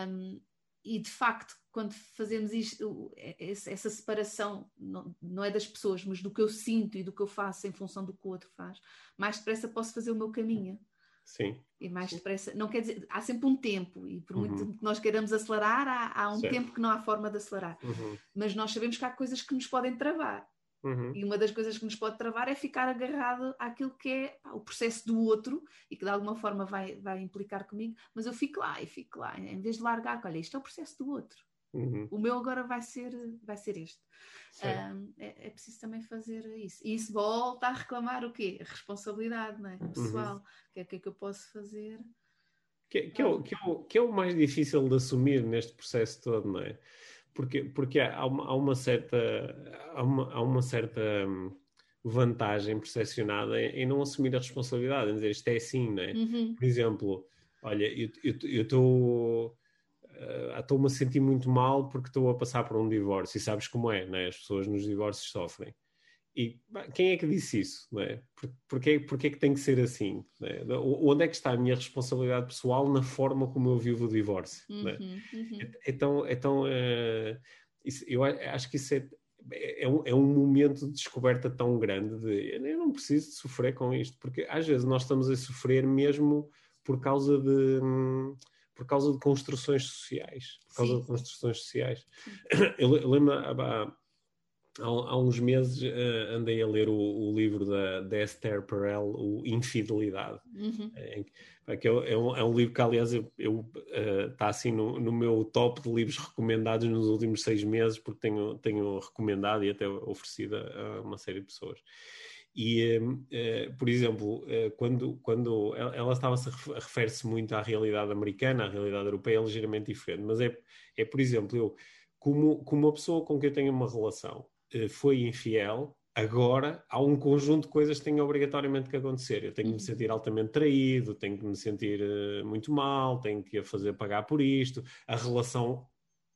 Speaker 1: Um, e de facto, quando fazemos isto, essa separação não, não, é das pessoas, mas do que eu sinto e do que eu faço em função do que o outro faz, mais depressa posso fazer o meu caminho.
Speaker 2: Sim.
Speaker 1: E mais depressa, não quer dizer, há sempre um tempo, e por muito uhum. que nós queiramos acelerar, há, há um certo. tempo que não há forma de acelerar.
Speaker 2: Uhum.
Speaker 1: Mas nós sabemos que há coisas que nos podem travar.
Speaker 2: Uhum.
Speaker 1: E uma das coisas que nos pode travar é ficar agarrado àquilo que é pá, o processo do outro e que de alguma forma vai, vai implicar comigo, mas eu fico lá e fico lá, em vez de largar, olha, isto é o processo do outro.
Speaker 2: Uhum.
Speaker 1: O meu agora vai ser, vai ser este. Um, é, é, preciso também fazer isso. E isso volta a reclamar o quê? A responsabilidade, não é? Uhum. Pessoal, o que, é, que é que eu posso fazer?
Speaker 2: Que, que, é o, que, é o, que é o mais difícil de assumir neste processo todo, não é? Porque, porque há, uma, há uma certa, há uma, há uma certa hum, vantagem percepcionada em, em, não assumir a responsabilidade, em dizer isto é assim, não é?
Speaker 1: Uhum.
Speaker 2: Por exemplo, olha, eu estou estou-me a sentir muito mal porque estou a passar por um divórcio. E sabes como é, né? as pessoas nos divórcios sofrem. E quem é que disse isso? Não é? Por, porquê, porquê é que tem que ser assim? É? Onde é que está a minha responsabilidade pessoal na forma como eu vivo o divórcio? É? Uhum, uhum. Então, então uh, isso, eu acho que isso é, é, um, é um momento de descoberta tão grande de eu não preciso de sofrer com isto, porque às vezes nós estamos a sofrer mesmo por causa de. Por causa de construções sociais. Por causa Sim. de construções sociais. Eu, eu lembro, há, há, há uns meses uh, andei a ler o, o livro da, da, Esther Perel, o Infidelidade, uhum. em, que é, é, um, é, um, livro que, aliás, está uh, tá assim no, no, meu top de livros recomendados nos últimos seis meses, porque tenho, tenho recomendado e até oferecido a, uma série de pessoas. E, uh, por exemplo, uh, quando, quando ela, estava-se a refere-se muito à realidade americana, à realidade europeia é ligeiramente diferente, mas é, é por exemplo, eu, como, como uma pessoa com quem eu tenho uma relação, uh, foi infiel, agora há um conjunto de coisas que têm obrigatoriamente que acontecer. Eu tenho que me uhum. sentir altamente traído, tenho que me sentir uh, muito mal, tenho que a fazer pagar por isto, a relação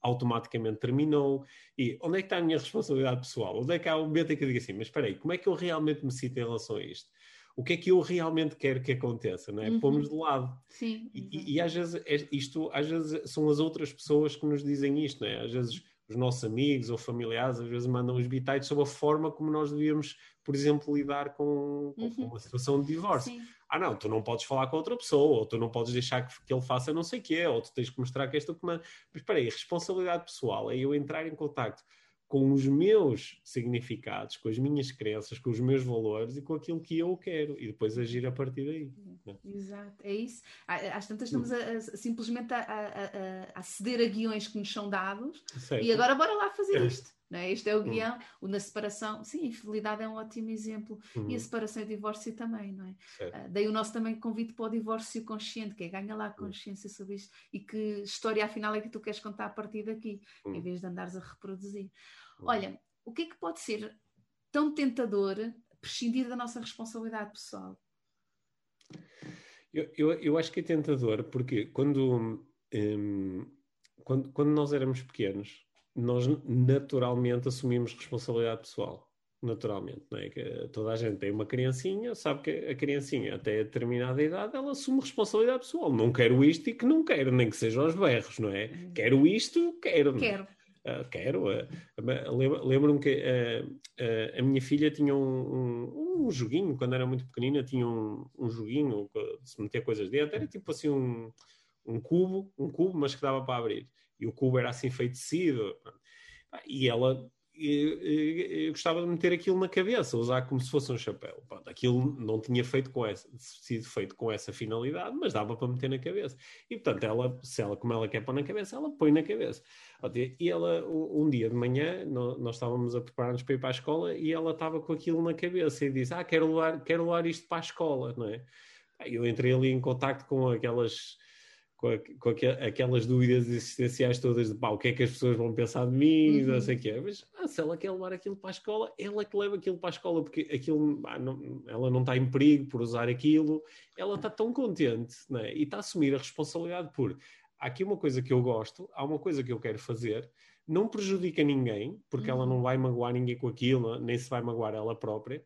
Speaker 2: automaticamente terminou. E onde é que está a minha responsabilidade pessoal? Onde é que há um momento em que eu digo assim, mas espera aí, como é que eu realmente me sinto em relação a isto? O que é que eu realmente quero que aconteça, não é? Uhum. Pomos de lado.
Speaker 1: Sim.
Speaker 2: E, e, às vezes é, isto, às vezes são as outras pessoas que nos dizem isto, não é? Às vezes os nossos amigos ou familiares às vezes mandam os bitites sobre a forma como nós devíamos, por exemplo, lidar com, uhum. com uma situação de divórcio. Sim. Ah, não, tu não podes falar com outra pessoa, ou tu não podes deixar que, que ele faça não sei o quê, ou tu tens que mostrar que és tu que manda. Mas espera aí, responsabilidade pessoal é eu entrar em contato com os meus significados, com as minhas crenças, com os meus valores e com aquilo que eu quero e depois agir a partir daí.
Speaker 1: Né? Exato, é isso. Às tantas estamos a, a, simplesmente a, a, ceder a guiões que nos são dados certo. e agora bora lá fazer <laughs> isto. É? Este é o hum. guião, o na separação, sim, a infidelidade é um ótimo exemplo, uhum. e a separação e o divórcio também, não é? Uh, daí o nosso também convite para o divórcio consciente, que é ganha lá a hum. consciência sobre isto e que história afinal é que tu queres contar a partir daqui, uhum. em vez de andares a reproduzir. Olha, o que é que pode ser tão tentador prescindir da nossa responsabilidade pessoal?
Speaker 2: Eu, eu, eu acho que é tentador porque quando, hum, quando, quando nós éramos pequenos, nós naturalmente assumimos responsabilidade pessoal. Naturalmente, não é? Que toda a gente tem uma criancinha, sabe que a criancinha, até determinada idade, ela assume responsabilidade pessoal. Não quero isto e que não quero, nem que seja aos berros, não é? Uhum. Quero isto, quero.
Speaker 1: Quero.
Speaker 2: Uh, quero. Uh, Lembro-me que uh, a minha filha tinha um, um, um, joguinho, quando era muito pequenina, tinha um, um joguinho, se meter coisas dentro, era tipo assim um, um cubo, um cubo, mas que dava para abrir. E o cubo era assim feitecido. E ela eu gostava de meter aquilo na cabeça, usar como se fosse um chapéu. Pronto, aquilo não tinha feito com essa, sido feito com essa finalidade, mas dava para meter na cabeça. E portanto, ela, se ela, como ela quer pôr na cabeça, ela põe na cabeça. E ela, um dia de manhã, nós estávamos a preparar-nos para ir para a escola e ela estava com aquilo na cabeça e disse: Ah, quero levar, quero levar isto para a escola, não é? Eu entrei ali em contato com aquelas com, a, com aquelas dúvidas existenciais todas de pá, o que é que as pessoas vão pensar de mim, uhum. não sei o quê. Mas ah, se ela quer levar aquilo para a escola, ela é que leva aquilo para a escola, porque aquilo, ah, não, ela não está em perigo por usar aquilo, ela está tão contente né? e está a assumir a responsabilidade por há aqui uma coisa que eu gosto, há uma coisa que eu quero fazer, não prejudica ninguém, porque uhum. ela não vai magoar ninguém com aquilo, nem se vai magoar ela própria.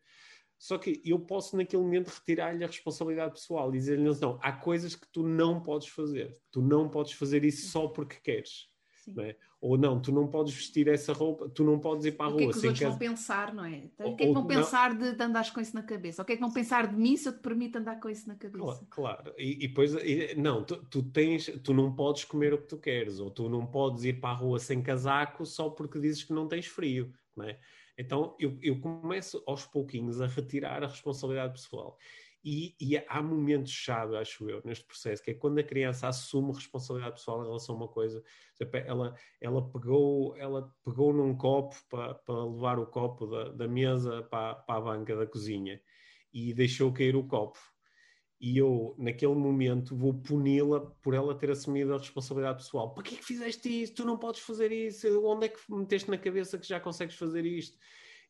Speaker 2: Só que eu posso, naquele momento, retirar-lhe a responsabilidade pessoal e dizer-lhe: não, há coisas que tu não podes fazer. Tu não podes fazer isso só porque queres. Não é? Ou não, tu não podes vestir essa roupa, tu não podes ir para a rua. O
Speaker 1: que é que os outros vão pensar, não é? Então, o que é que vão pensar de, de andares com isso na cabeça? O que é que vão pensar de mim se eu te permito andar com isso na cabeça?
Speaker 2: Claro, claro. E, e depois, e, não, tu, tu, tens, tu não podes comer o que tu queres, ou tu não podes ir para a rua sem casaco só porque dizes que não tens frio, não é? Então eu, eu começo aos pouquinhos a retirar a responsabilidade pessoal. E, e, há momentos-chave, acho eu, neste processo, que é quando a criança assume responsabilidade pessoal em relação a uma coisa. Ela, ela, pegou, ela pegou num copo para, para levar o copo da, da mesa para, para a banca da cozinha e deixou cair o copo e eu, naquele momento, vou puni-la por ela ter assumido a responsabilidade pessoal. Para que é que fizeste isso? Tu não podes fazer isso. Onde é que meteste na cabeça que já consegues fazer isto?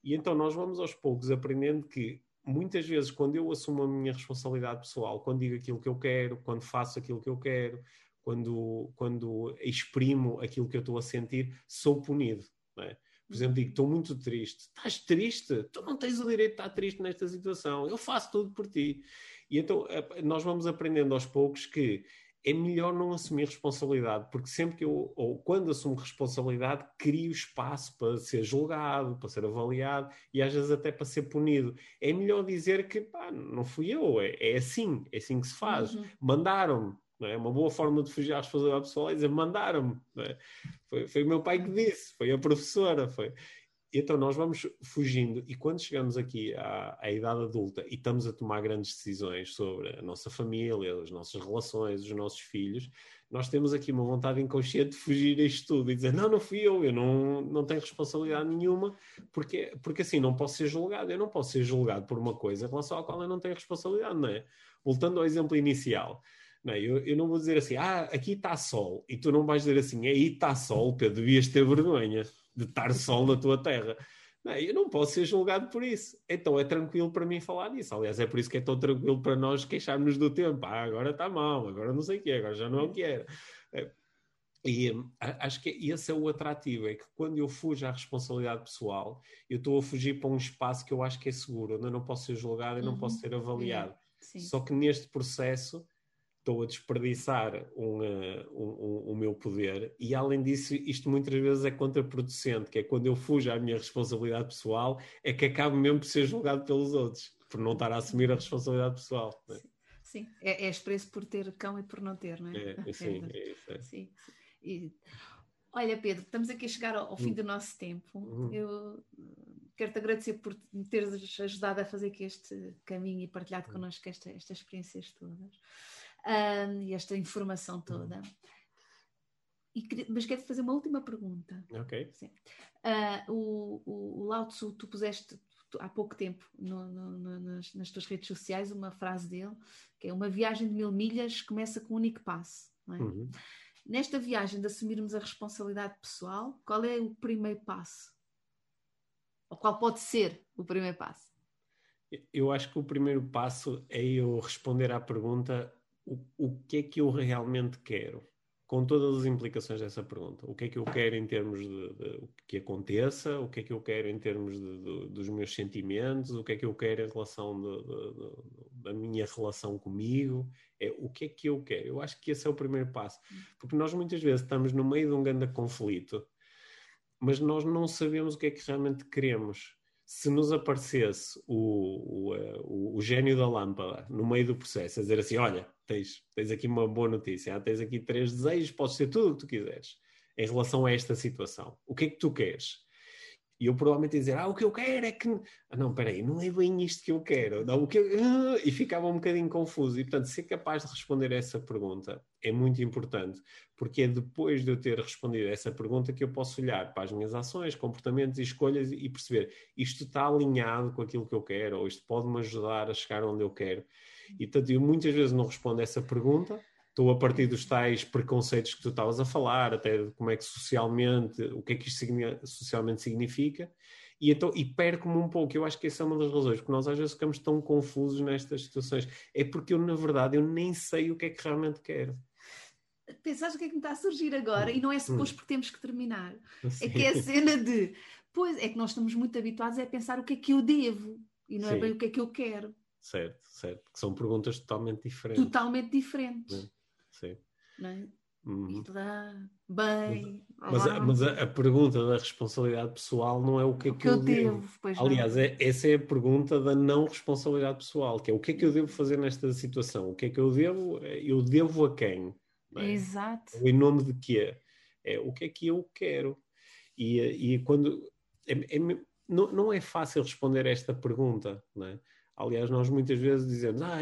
Speaker 2: E então nós vamos aos poucos aprendendo que muitas vezes, quando eu assumo a minha responsabilidade pessoal, quando digo aquilo que eu quero, quando faço aquilo que eu quero, quando, quando exprimo aquilo que eu estou a sentir, sou punido. É? Por exemplo, digo, estou muito triste. Estás triste? Tu não tens o direito de estar triste nesta situação. Eu faço tudo por ti. E então nós vamos aprendendo aos poucos que é melhor não assumir responsabilidade, porque sempre que eu, ou quando assumo responsabilidade, crio espaço para ser julgado, para ser avaliado e às vezes até para ser punido. É melhor dizer que pá, não fui eu, é, é assim, é assim que se faz. Uhum. Mandaram-me. É? Uma boa forma de fugir à responsabilidade pessoal é dizer mandaram-me. É? Foi, foi o meu pai que disse, foi a professora. Foi. Então nós vamos fugindo e quando chegamos aqui à, à, idade adulta e estamos a tomar grandes decisões sobre a nossa família, as nossas relações, os nossos filhos, nós temos aqui uma vontade inconsciente de fugir a isto tudo e dizer não, não fui eu, eu não, não tenho responsabilidade nenhuma, porque, porque assim não posso ser julgado, eu não posso ser julgado por uma coisa em relação à qual eu não tenho responsabilidade, não é? Voltando ao exemplo inicial, não, é? eu, eu, não vou dizer assim, ah, aqui está sol, e tu não vais dizer assim, aí está sol, Pedro, devias ter vergonha de estar sol na tua terra. Não, eu não posso ser julgado por isso. Então é tranquilo para mim falar disso. Aliás, é por isso que é tão tranquilo para nós queixarmos do tempo. Ah, agora está mal, agora não sei o quê, agora já não é o que era. É, e acho que esse é o atrativo, é que quando eu fujo à responsabilidade pessoal, eu estou a fugir para um espaço que eu acho que é seguro, onde eu não posso ser julgado e não uhum. posso ser avaliado. É. Só que neste processo estou a desperdiçar um, uh, um, um, o meu poder e além disso isto muitas vezes é contraproducente, que é quando eu fujo à minha responsabilidade pessoal é que acabo mesmo por ser julgado pelos outros, por não estar a assumir a responsabilidade pessoal.
Speaker 1: Né? Sim, sim. É, é expresso por ter cão e por não ter, não é?
Speaker 2: é <laughs> sim, é isso. É.
Speaker 1: Sim, sim. E, olha Pedro, estamos aqui a chegar ao, ao fim hum. do nosso tempo. Hum. Eu quero-te agradecer por me teres ajudado a fazer aqui este caminho e partilhado hum. connosco esta, estas experiências todas um, esta informação toda. E, mas quero fazer uma última pergunta.
Speaker 2: Ok.
Speaker 1: Uh, o, o, o Lao Tzu, tu puseste tu, há pouco tempo no, no, no, nas, nas, tuas redes sociais uma frase dele, que é uma viagem de mil milhas começa com um único passo. É? Uhum. Nesta viagem de assumirmos a responsabilidade pessoal, qual é o primeiro passo? Ou qual pode ser o primeiro passo?
Speaker 2: Eu acho que o primeiro passo é eu responder à pergunta o, o que é que eu realmente quero? Com todas as implicações dessa pergunta. O que é que eu quero em termos de, de que aconteça? O que é que eu quero em termos de, de, dos meus sentimentos? O que é que eu quero em relação da minha relação comigo? É, o que é que eu quero? Eu acho que esse é o primeiro passo. Porque nós muitas vezes estamos no meio de um grande conflito, mas nós não sabemos o que é que realmente queremos se nos aparecesse o, o, eh, o, o, gênio da lâmpada no meio do processo, a dizer assim: olha, tens, tens aqui uma boa notícia, tens aqui três desejos, podes ser tudo o que tu quiseres em relação a esta situação. O que é que tu queres? E eu provavelmente ia dizer, ah, o que eu quero é que. Ah, não, peraí, não é bem isto que eu quero. Não, o que eu... Ah", e ficava um bocadinho confuso. E, portanto, ser capaz de responder essa pergunta é muito importante, porque é depois de eu ter respondido essa pergunta que eu posso olhar para as minhas ações, comportamentos e escolhas e perceber isto está alinhado com aquilo que eu quero, ou isto pode-me ajudar a chegar onde eu quero. E, portanto, eu muitas vezes não respondo essa pergunta estou a partir dos tais preconceitos que tu estavas a falar, até de como é que socialmente, o que é que isto socialmente significa, e, então, e perco-me um pouco. Eu acho que essa é uma das razões, porque nós às vezes ficamos tão confusos nestas situações. É porque eu, na verdade, eu nem sei o que é que realmente quero.
Speaker 1: Pensaste o que é que me está a surgir agora, e não é suposto hum. porque temos que terminar. Sim. É que é a <laughs> cena de, pois, é que nós estamos muito habituados a pensar o que é que eu devo, e não é Sim. é bem o que é que eu quero.
Speaker 2: Certo, certo. Que são perguntas totalmente diferentes.
Speaker 1: Totalmente diferentes.
Speaker 2: É. Sim.
Speaker 1: Não é? Uhum. Dá bem.
Speaker 2: Mas, mas, a, mas a, a, pergunta da responsabilidade pessoal não é o que é que, que eu, eu devo. devo. Aliás, é, essa é a pergunta da não responsabilidade pessoal, que é o que é que eu devo fazer nesta situação? O que é que eu devo? Eu devo a quem?
Speaker 1: É? Exato.
Speaker 2: Em nome de quê? É o que é que eu quero? E, e quando. É, é, não, não é fácil responder esta pergunta, não é? Aliás, nós muitas vezes dizemos: Ah,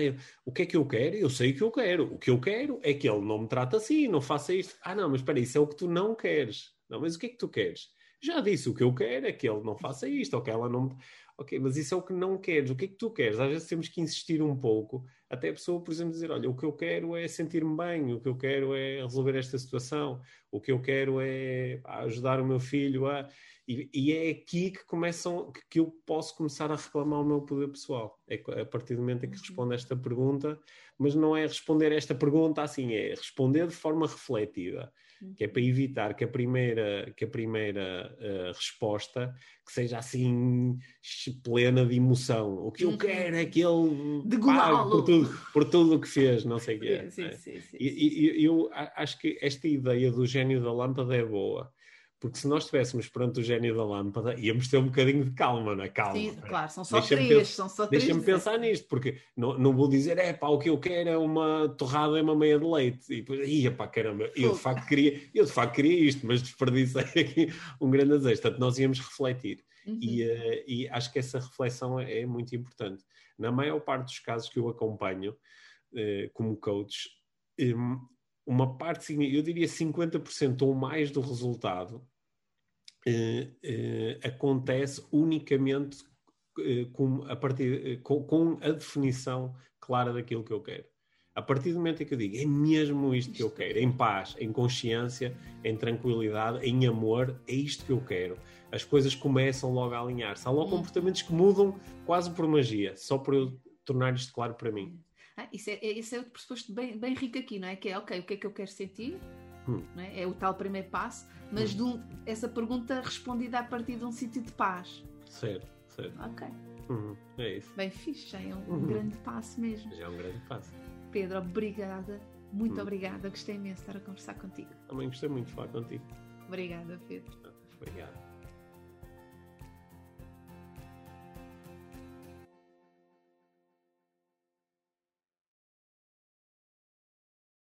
Speaker 2: o que é que eu quero? Eu sei o que eu quero. O que eu quero é que ele não me trate assim, não faça isto. Ah, não, mas espera, isso é o que tu não queres. Não, mas o que é que tu queres? Já disse, o que eu quero é que ele não faça isto, ou que ela não. Ok, mas isso é o que não queres. O que é que tu queres? Às vezes temos que insistir um pouco, até a pessoa, por exemplo, dizer: Olha, o que eu quero é sentir-me bem, o que eu quero é resolver esta situação, o que eu quero é ajudar o meu filho a. E, e, é aqui que começam, que, que, eu posso começar a reclamar o meu poder pessoal. É a partir do momento em que respondo a esta pergunta, mas não é responder esta pergunta assim, é responder de forma refletida, que é para evitar que a primeira, que a primeira uh, resposta que seja assim plena de emoção. O que eu uhum. quero é que ele pague por tudo, por tudo o que fez, não sei o que é. Sim, sim, sim, e, e eu acho que esta ideia do gênio da lâmpada é boa porque se nós estivéssemos perante o gênio da lâmpada, íamos ter um bocadinho de calma, na é? calma. Sim,
Speaker 1: claro, são só três, são só três.
Speaker 2: Deixa-me pensar nisto, porque não, não vou dizer, é pá, o que eu quero é uma torrada e uma meia de leite. E depois, ia pá, caramba, eu de facto queria, eu de facto queria isto, mas desperdicei <laughs> aqui um grande azeite. Portanto, nós íamos refletir. Uhum. E, uh, e acho que essa reflexão é, é, muito importante. Na maior parte dos casos que eu acompanho uh, como coach, um, uma parte, eu diria 50% ou mais do resultado eh, eh, acontece unicamente eh, com, a partir, com, com, a definição clara daquilo que eu quero. A partir do momento em que eu digo é mesmo isto que eu quero, em paz, em consciência, em tranquilidade, em amor, é isto que eu quero. As coisas começam logo a alinhar-se. Há logo comportamentos que mudam quase por magia, só por eu tornar isto claro para mim.
Speaker 1: Ah, isso, é, isso é outro pressuposto bem, bem rico aqui, não é? Que é, ok, o que é que eu quero sentir? Hum. É? é? o tal primeiro passo, mas hum. um, essa pergunta respondida a partir de um sítio de paz.
Speaker 2: Certo, certo.
Speaker 1: Ok.
Speaker 2: Uhum. É isso.
Speaker 1: Bem fixe, já é um uhum. grande passo mesmo.
Speaker 2: Já é um grande passo.
Speaker 1: Pedro, obrigada. Muito hum. obrigada. Gostei imenso de estar a conversar contigo.
Speaker 2: Também gostei muito de falar contigo.
Speaker 1: Obrigada, Pedro.
Speaker 2: Obrigado.